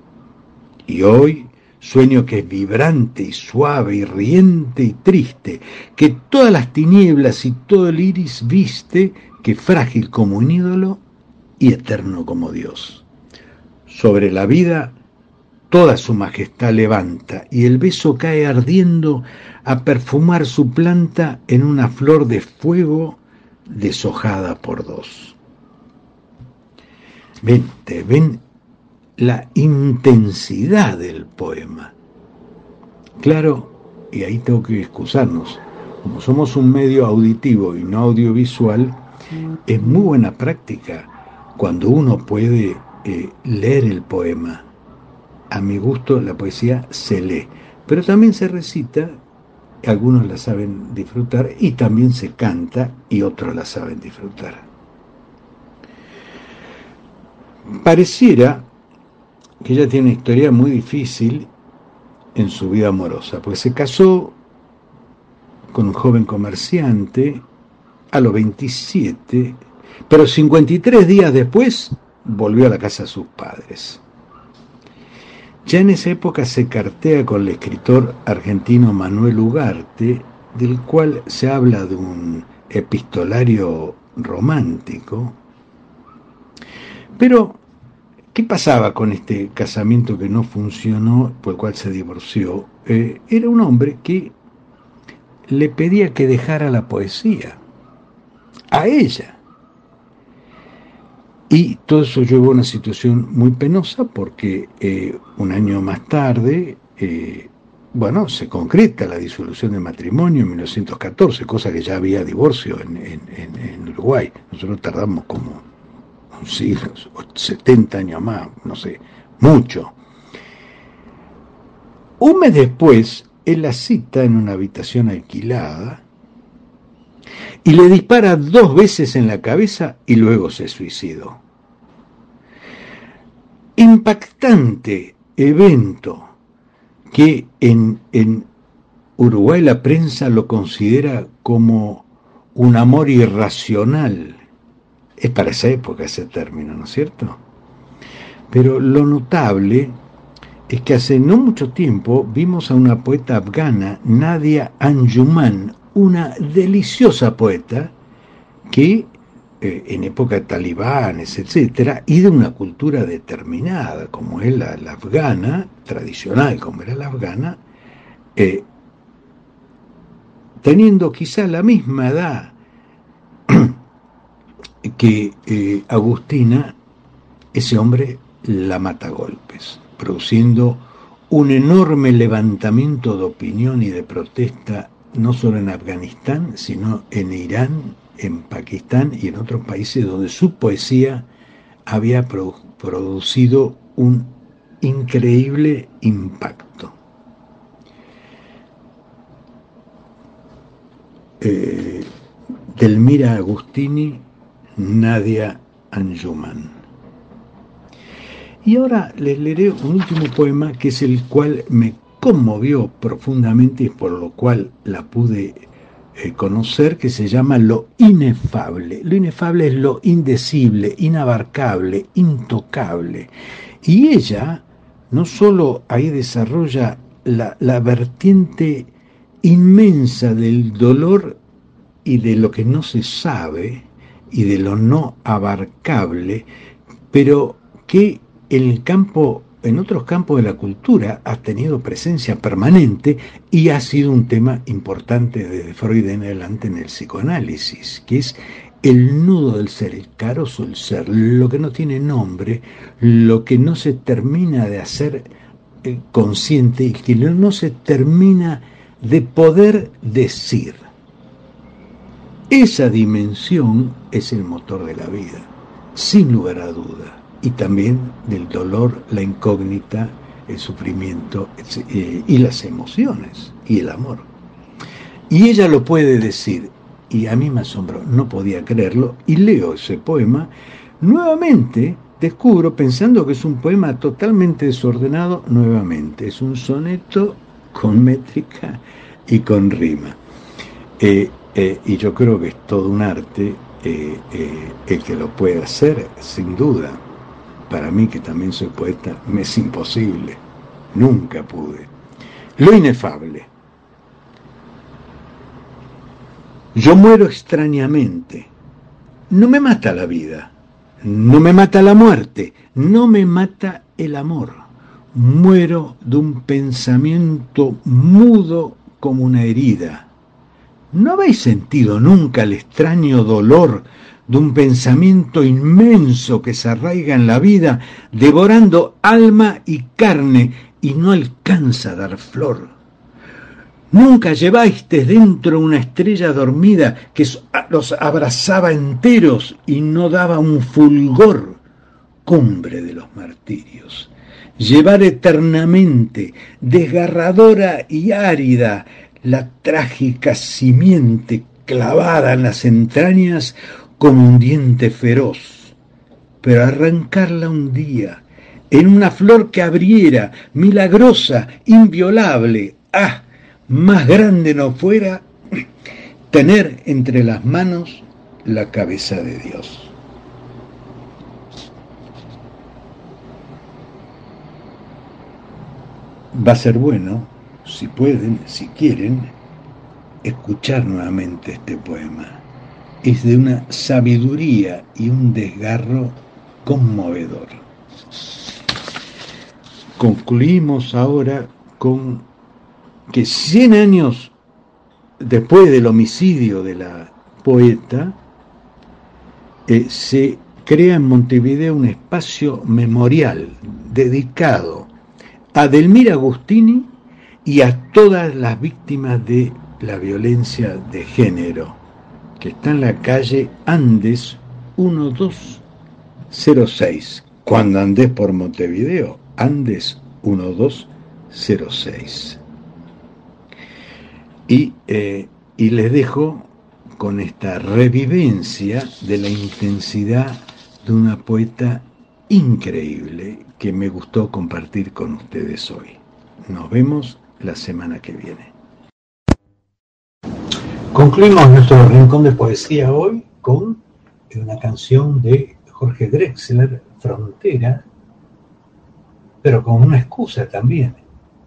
Y hoy sueño que es vibrante y suave y riente y triste, que todas las tinieblas y todo el iris viste, que frágil como un ídolo y eterno como Dios. Sobre la vida toda su majestad levanta y el beso cae ardiendo a perfumar su planta en una flor de fuego deshojada por dos. Ven, ven la intensidad del poema. Claro, y ahí tengo que excusarnos, como somos un medio auditivo y no audiovisual, es muy buena práctica cuando uno puede eh, leer el poema. A mi gusto la poesía se lee, pero también se recita, algunos la saben disfrutar, y también se canta y otros la saben disfrutar. Pareciera que ella tiene una historia muy difícil en su vida amorosa, pues se casó con un joven comerciante a los 27, pero 53 días después volvió a la casa de sus padres. Ya en esa época se cartea con el escritor argentino Manuel Ugarte, del cual se habla de un epistolario romántico, pero, ¿qué pasaba con este casamiento que no funcionó, por el cual se divorció? Eh, era un hombre que le pedía que dejara la poesía a ella. Y todo eso llevó a una situación muy penosa porque eh, un año más tarde, eh, bueno, se concreta la disolución del matrimonio en 1914, cosa que ya había divorcio en, en Uruguay. Nosotros tardamos como un siglo, 70 años más, no sé, mucho. Un mes después, él la cita en una habitación alquilada y le dispara dos veces en la cabeza y luego se suicidó. Impactante evento que en, en Uruguay la prensa lo considera como un amor irracional. Es para esa época ese término, ¿no es cierto? Pero lo notable es que hace no mucho tiempo vimos a una poeta afgana, Nadia Anjuman, una deliciosa poeta que eh, en época talibanes, etcétera, y de una cultura determinada, como es la, afgana, tradicional como era la afgana, eh, teniendo quizá la misma edad que eh, Agustina, ese hombre la mata a golpes, produciendo un enorme levantamiento de opinión y de protesta no solo en Afganistán, sino en Irán, en Pakistán y en otros países donde su poesía había producido un increíble impacto. Eh, Delmira Agustini, Nadia Anjuman. Y ahora les leeré un último poema que es el cual me conmovió profundamente y por lo cual la pude eh, conocer, que se llama lo inefable. Lo inefable es lo indecible, inabarcable, intocable. Y ella no solo ahí desarrolla la, la vertiente inmensa del dolor y de lo que no se sabe y de lo no abarcable, pero que en el campo en otros campos de la cultura ha tenido presencia permanente y ha sido un tema importante desde Freud en adelante en el psicoanálisis, que es el nudo del ser, el carozo del ser, lo que no tiene nombre, lo que no se termina de hacer eh, consciente y que no se termina de poder decir. Esa dimensión es el motor de la vida, sin lugar a duda y también del dolor, la incógnita, el sufrimiento eh, y las emociones y el amor. Y ella lo puede decir, y a mí me asombró, no podía creerlo, y leo ese poema, nuevamente descubro, pensando que es un poema totalmente desordenado, nuevamente, es un soneto con métrica y con rima. Eh, eh, y yo creo que es todo un arte el que lo puede hacer, sin duda para mí, que también soy poeta, me es imposible. Nunca pude. Lo inefable. Yo muero extrañamente. No me mata la vida, no me mata la muerte, no me mata el amor. Muero de un pensamiento mudo como una herida. ¿No habéis sentido nunca el extraño dolor de un pensamiento inmenso que se arraiga en la vida, devorando alma y carne y no alcanza a dar flor. Nunca llevasteis dentro una estrella dormida que los abrazaba enteros y no daba un fulgor, cumbre de los martirios. Llevar eternamente, desgarradora y árida, la trágica simiente clavada en las entrañas como un diente feroz, pero arrancarla un día, en una flor que abriera, milagrosa, inviolable, ah, más grande no fuera tener entre las manos la cabeza de Dios. Va a ser bueno, si pueden, si quieren, escuchar nuevamente este poema es de una sabiduría y un desgarro conmovedor. Concluimos ahora con que 100 años después del homicidio de la poeta, eh, se crea en Montevideo un espacio memorial dedicado a Delmira Agustini y a todas las víctimas de la violencia de género, que está en la calle Andes 1206. Cuando andés por Montevideo, Andes 1206. Y, eh, y les dejo con esta revivencia de la intensidad de una poeta increíble que me gustó compartir con ustedes hoy. Nos vemos la semana que viene. Concluimos nuestro rincón de poesía hoy con una canción de Jorge Drexler, Frontera, pero con una excusa también,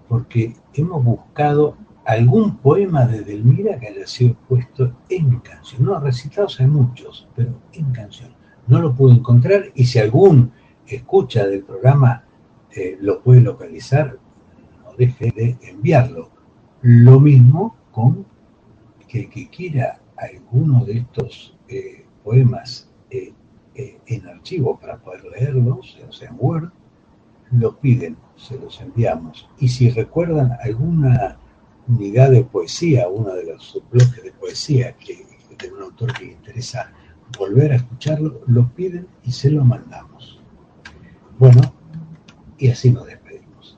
porque hemos buscado algún poema de Delmira que haya sido puesto en canción. No, recitados hay muchos, pero en canción. No lo pude encontrar y si algún escucha del programa eh, lo puede localizar, no deje de enviarlo. Lo mismo con que, que quiera alguno de estos eh, poemas eh, en archivo para poder leerlos, o sea, en Word, lo piden, se los enviamos. Y si recuerdan alguna unidad de poesía, uno de los bloques de poesía de un autor que interesa volver a escucharlo, lo piden y se lo mandamos. Bueno, y así nos despedimos.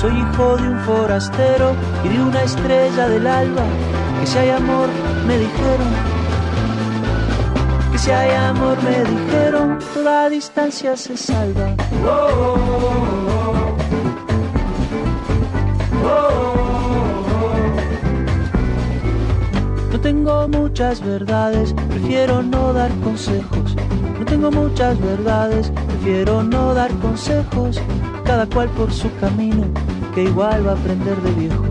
Soy hijo de un forastero y de una estrella del alba. Que si hay amor, me dijeron. Que si hay amor, me dijeron, toda distancia se salva. No tengo muchas verdades, prefiero no dar consejos. No tengo muchas verdades, prefiero no dar consejos. Cada cual por su camino, que igual va a aprender de viejo.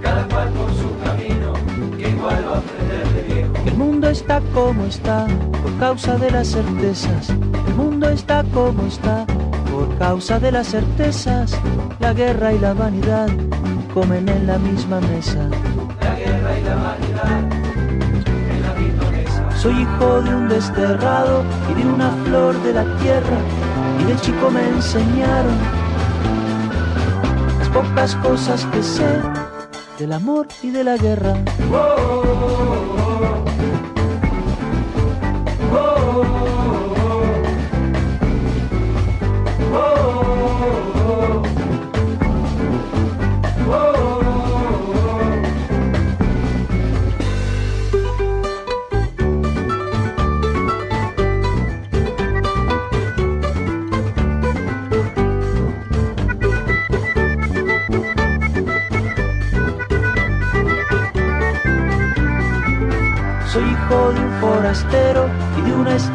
Cada cual por su camino, que igual va a aprender de viejo. El mundo está como está, por causa de las certezas. El mundo está como está, por causa de las certezas. La guerra y la vanidad comen en la misma mesa. La guerra y la vanidad en la misma mesa. Soy hijo de un desterrado y de una flor de la tierra. Y de chico me enseñaron pocas cosas que sé del amor y de la guerra.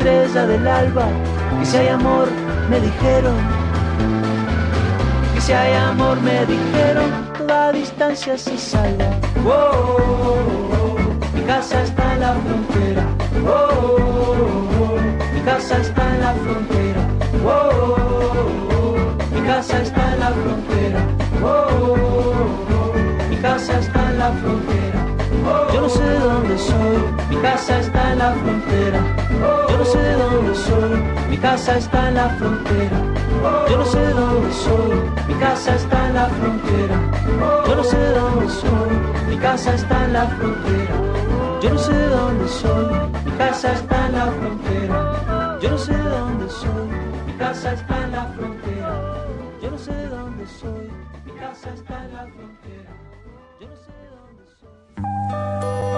Estrella del alba. Y si hay amor, me dijeron. Y si hay amor, me dijeron, toda distancia se salva. Oh, oh, oh, Mi casa está en la frontera. oh, Mi casa está en la frontera. oh, Mi casa está en la frontera. oh, Mi casa está en la frontera. Yo no sé de dónde soy, mi casa está en la frontera. No sé de dónde soy, mi casa está en la frontera. Yo no sé de dónde soy, mi casa está en la frontera. Yo no sé de dónde soy, mi casa está en la frontera. Yo no sé de dónde soy, mi casa está en la frontera. Yo no sé de dónde soy, mi casa está en la frontera. Yo no sé de dónde soy, mi casa está en la frontera. Yo no sé de dónde soy.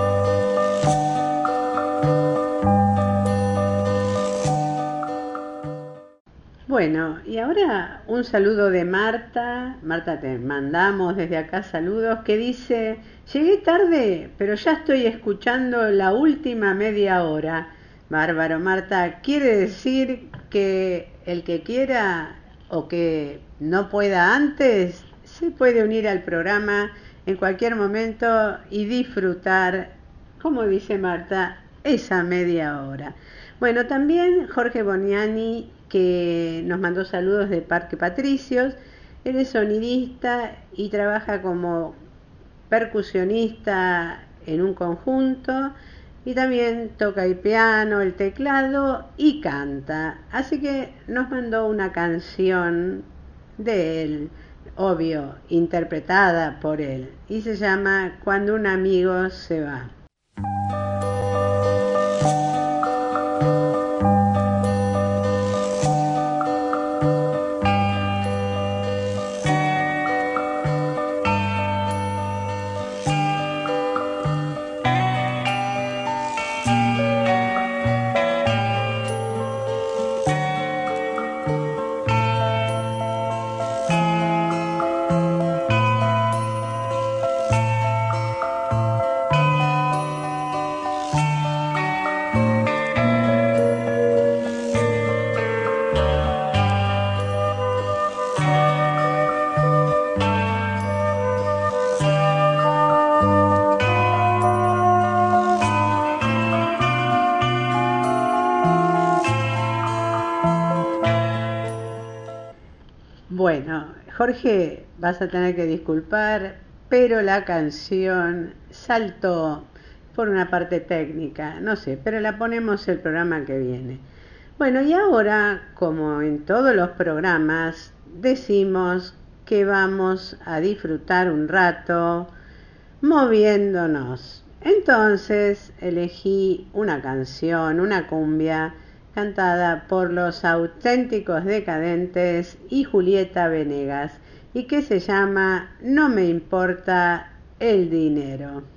Bueno, y ahora un saludo de Marta. Marta, te mandamos desde acá saludos que dice, llegué tarde, pero ya estoy escuchando la última media hora. Bárbaro, Marta, quiere decir que el que quiera o que no pueda antes, se puede unir al programa en cualquier momento y disfrutar, como dice Marta, esa media hora. Bueno, también Jorge Boniani, que nos mandó saludos de Parque Patricios, él es sonidista y trabaja como percusionista en un conjunto y también toca el piano, el teclado y canta. Así que nos mandó una canción de él, obvio, interpretada por él, y se llama Cuando un amigo se va. Jorge, vas a tener que disculpar, pero la canción saltó por una parte técnica, no sé, pero la ponemos el programa que viene. Bueno, y ahora, como en todos los programas, decimos que vamos a disfrutar un rato moviéndonos. Entonces elegí una canción, una cumbia, cantada por los auténticos decadentes y Julieta Venegas, y que se llama No me importa el dinero.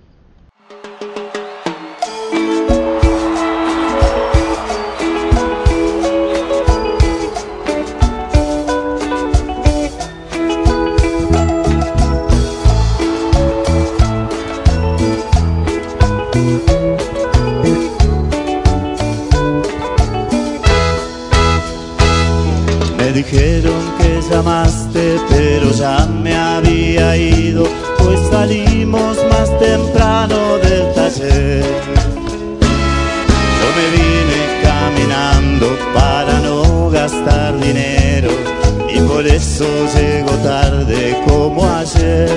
Dijeron que llamaste, pero ya me había ido, pues salimos más temprano del taller. Yo me vine caminando para no gastar dinero y por eso llego tarde como ayer.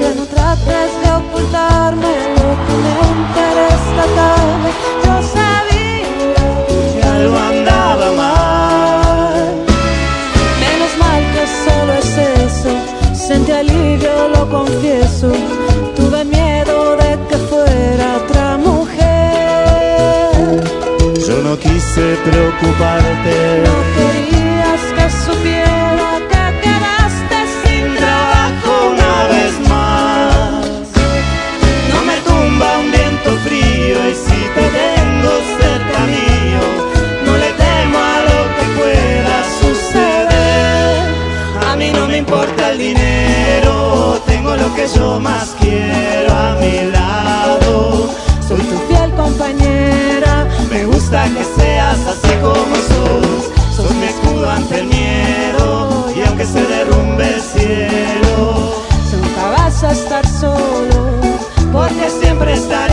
Ya no trates de ocultarme lo que me no quise porque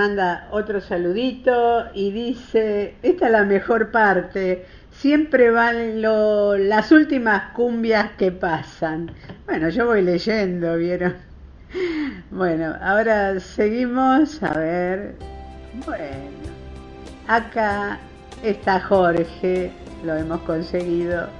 manda otro saludito y dice, esta es la mejor parte, siempre van lo, las últimas cumbias que pasan. Bueno, yo voy leyendo, ¿vieron? Bueno, ahora seguimos, a ver, bueno, acá está Jorge, lo hemos conseguido.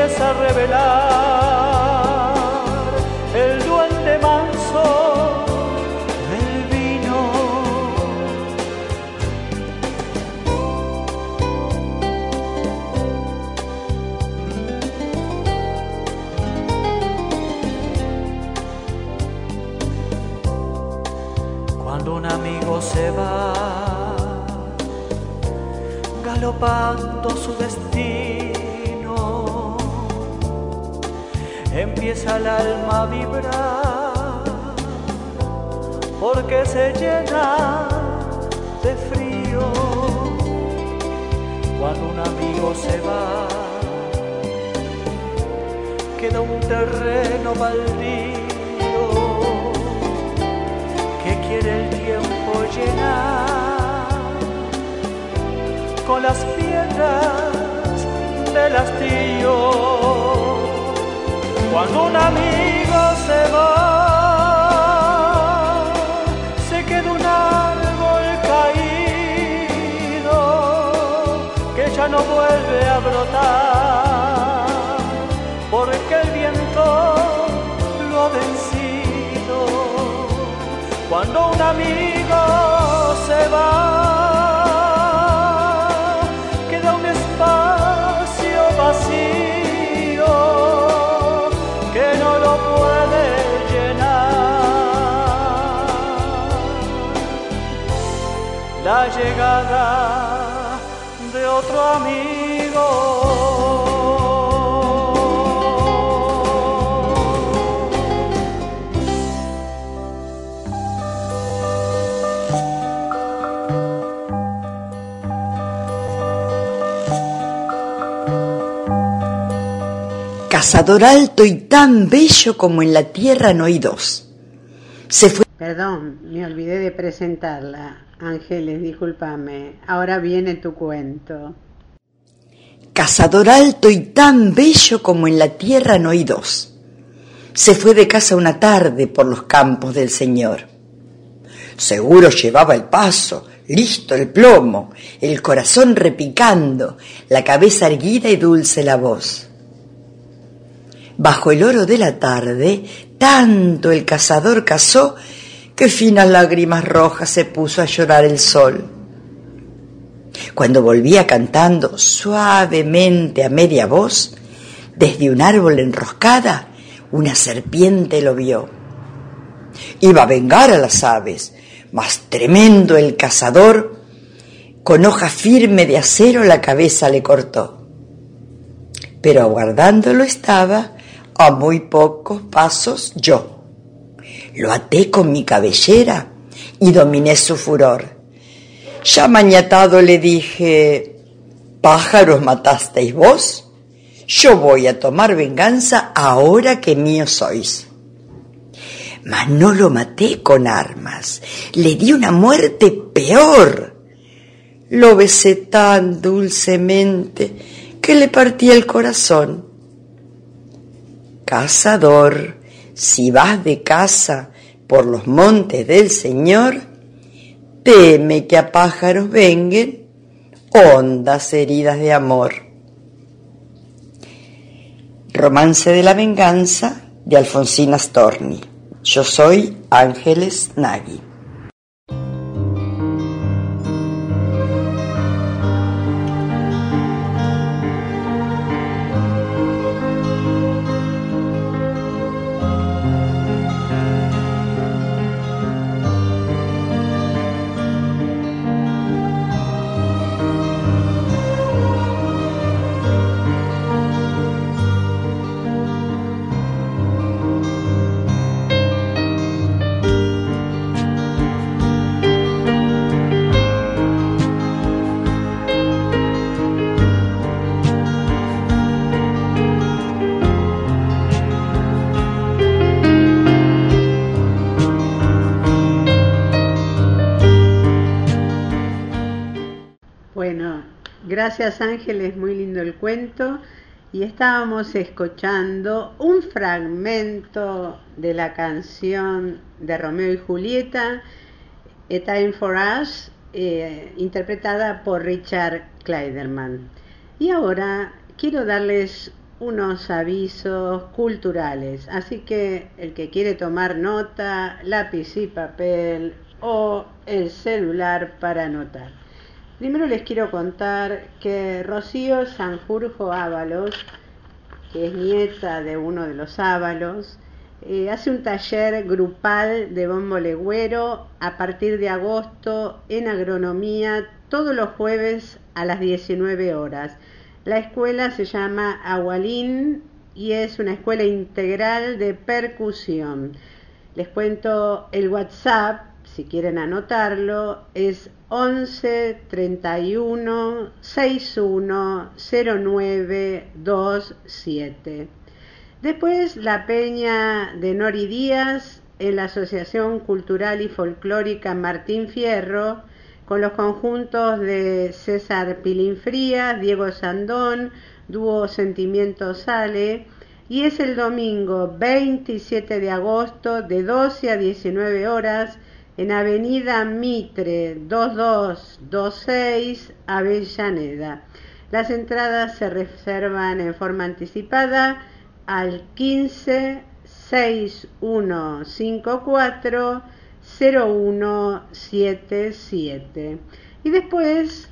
empieza a revelar vibrar, porque se llena de frío. Cuando un amigo se va, queda un terreno baldío que quiere el tiempo llenar con las piedras del hastío. Cuando un amigo se va, se queda un árbol caído que ya no vuelve a brotar porque el viento lo ha vencido. Cuando un amigo se va, llegada de otro amigo. Cazador alto y tan bello como en la tierra no hay dos. Se fue. Perdón, me olvidé de presentarla. Ángeles, discúlpame. Ahora viene tu cuento. Cazador alto y tan bello como en la tierra no hay dos. Se fue de casa una tarde por los campos del Señor. Seguro llevaba el paso, listo el plomo, el corazón repicando, la cabeza erguida y dulce la voz. Bajo el oro de la tarde, tanto el cazador cazó que finas lágrimas rojas se puso a llorar el sol. Cuando volvía cantando suavemente a media voz, desde un árbol enroscada, una serpiente lo vio. Iba a vengar a las aves, mas tremendo el cazador, con hoja firme de acero la cabeza le cortó. Pero aguardándolo estaba a muy pocos pasos yo. Lo até con mi cabellera y dominé su furor. Ya mañatado le dije, pájaros matasteis vos, yo voy a tomar venganza ahora que mío sois. Mas no lo maté con armas, le di una muerte peor. Lo besé tan dulcemente que le partí el corazón. Cazador, si vas de caza por los montes del Señor, teme que a pájaros vengan hondas heridas de amor. Romance de la venganza de Alfonsina Storni. Yo soy Ángeles Nagui. Y estábamos escuchando un fragmento de la canción de Romeo y Julieta, A Time for Us, eh, interpretada por Richard Kleiderman. Y ahora quiero darles unos avisos culturales, así que el que quiere tomar nota, lápiz y papel o el celular para anotar. Primero les quiero contar que Rocío Sanjurjo Ábalos, que es nieta de uno de los Ábalos, eh, hace un taller grupal de bombo legüero a partir de agosto en agronomía todos los jueves a las 19 horas. La escuela se llama Agualín y es una escuela integral de percusión. Les cuento el WhatsApp, si quieren anotarlo, es 11 31 61 09 27. Después la Peña de Nori Díaz en la Asociación Cultural y Folclórica Martín Fierro con los conjuntos de César Pilinfrías, Diego Sandón, Dúo Sentimiento Sale y es el domingo 27 de agosto de 12 a 19 horas en Avenida Mitre 2226 Avellaneda. Las entradas se reservan en forma anticipada al 15 6154 0177. Y después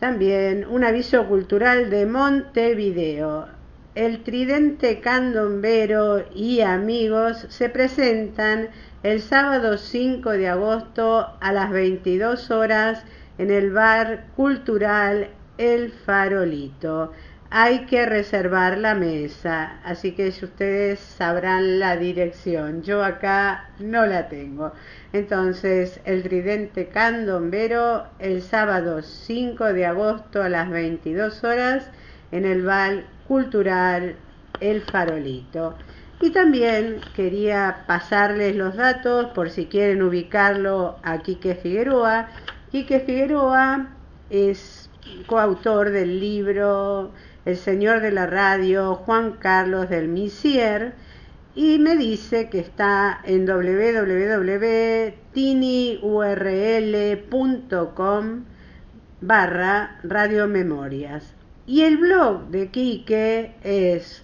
también un aviso cultural de Montevideo. El Tridente Candombero y amigos se presentan el sábado 5 de agosto a las 22 horas en el bar cultural El Farolito. Hay que reservar la mesa, así que ustedes sabrán la dirección. Yo acá no la tengo. Entonces, el Tridente Candombero el sábado 5 de agosto a las 22 horas en el bar cultural El Farolito. Y también quería pasarles los datos por si quieren ubicarlo a Quique Figueroa. Quique Figueroa es coautor del libro El Señor de la Radio, Juan Carlos del Misier, y me dice que está en www.tiniurl.com barra radiomemorias. Y el blog de Quique es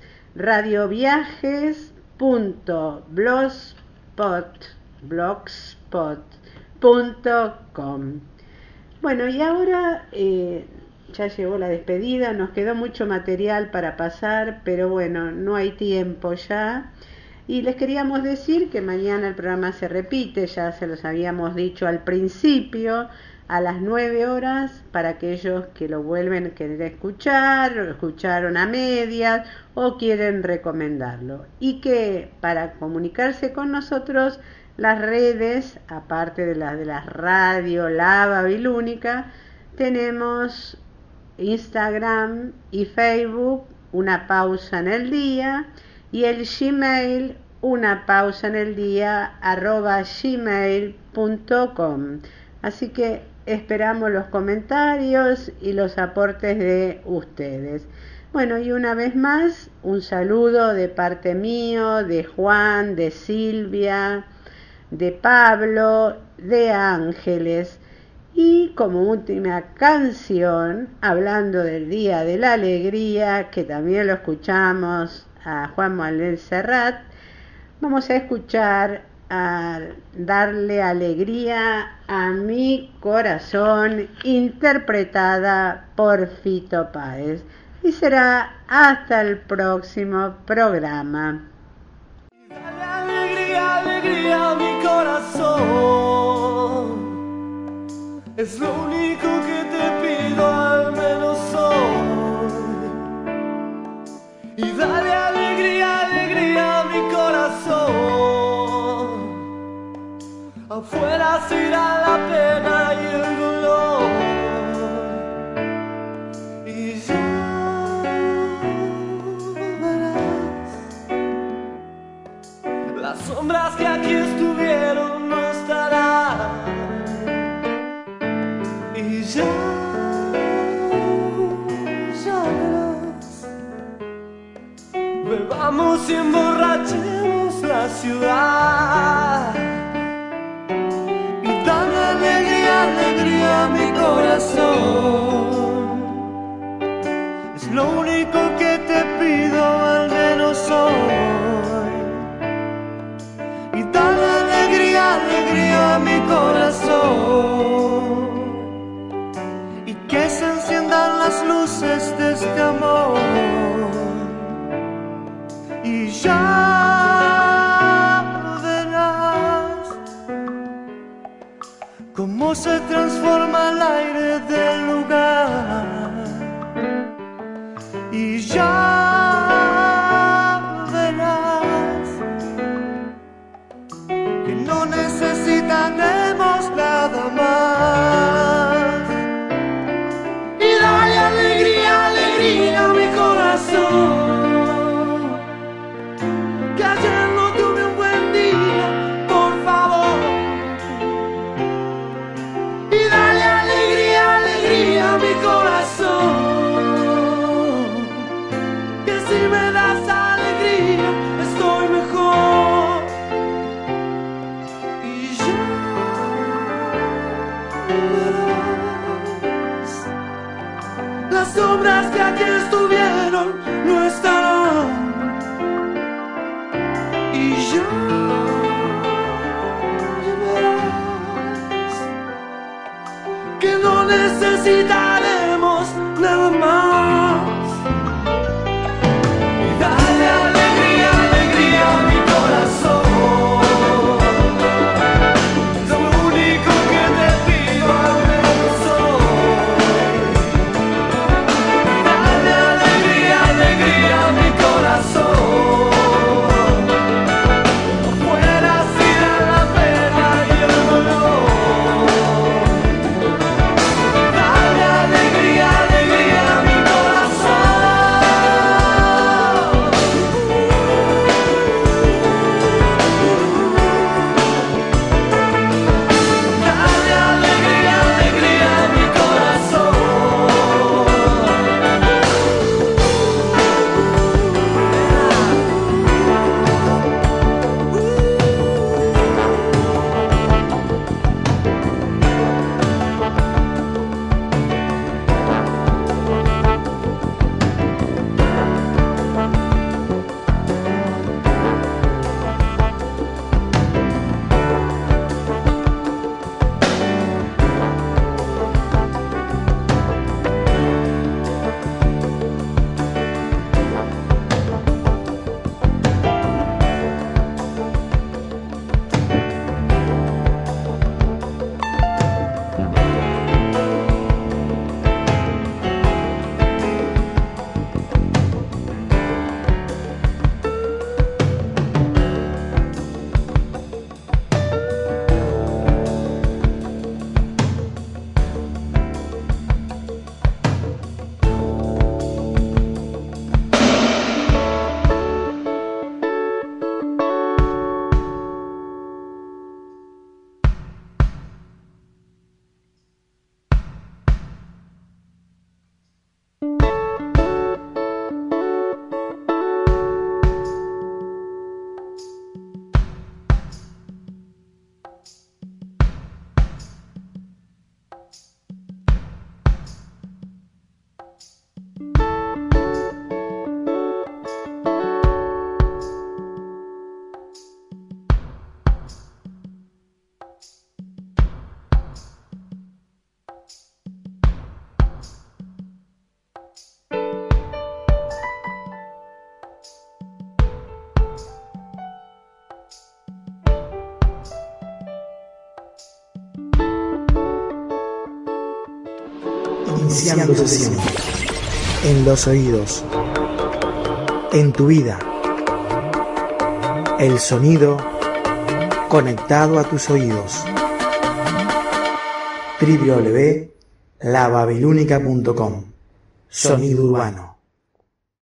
radioviajes.blogspot.com. Bueno, y ahora eh, ya llegó la despedida, nos quedó mucho material para pasar, pero bueno, no hay tiempo ya. Y les queríamos decir que mañana el programa se repite, ya se los habíamos dicho al principio, a las 9 horas para aquellos que lo vuelven a querer escuchar, lo escucharon a medias o quieren recomendarlo. Y que para comunicarse con nosotros Las redes, aparte de las de la radio La Babilónica, tenemos Instagram y Facebook, una pausa en el día, y el Gmail, una pausa en el día, arroba gmail.com. Así que esperamos los comentarios y los aportes de ustedes. Bueno, y una vez más, un saludo de parte mío, de Juan, de Silvia, de Pablo, de Ángeles. Y como última canción, hablando del Día de la Alegría, que también lo escuchamos a Juan Manuel Serrat, vamos a escuchar a darle alegría a mi corazón, interpretada por Fito Páez y será hasta el próximo programa. Dale alegría, alegría a mi corazón. Es lo único que te pido al menos hoy. Y dale alegría, alegría a mi corazón. Afuera se irá la pena y el dolor. Y ya verás las sombras que aquí estuvieron no estarán. Y ya, ya verás. Bebamos y emborrachemos la ciudad. Corazón. Es lo único que te pido al menos hoy. Y dale alegría, alegría a mi corazón. Y que se enciendan las luces de este amor. Y ya se transforma el aire del lugar. Que estuvieron no estarán. Y ya verás que no necesitaremos siempre. En los oídos. En tu vida. El sonido conectado a tus oídos. www.lababilúnica.com Sonido urbano.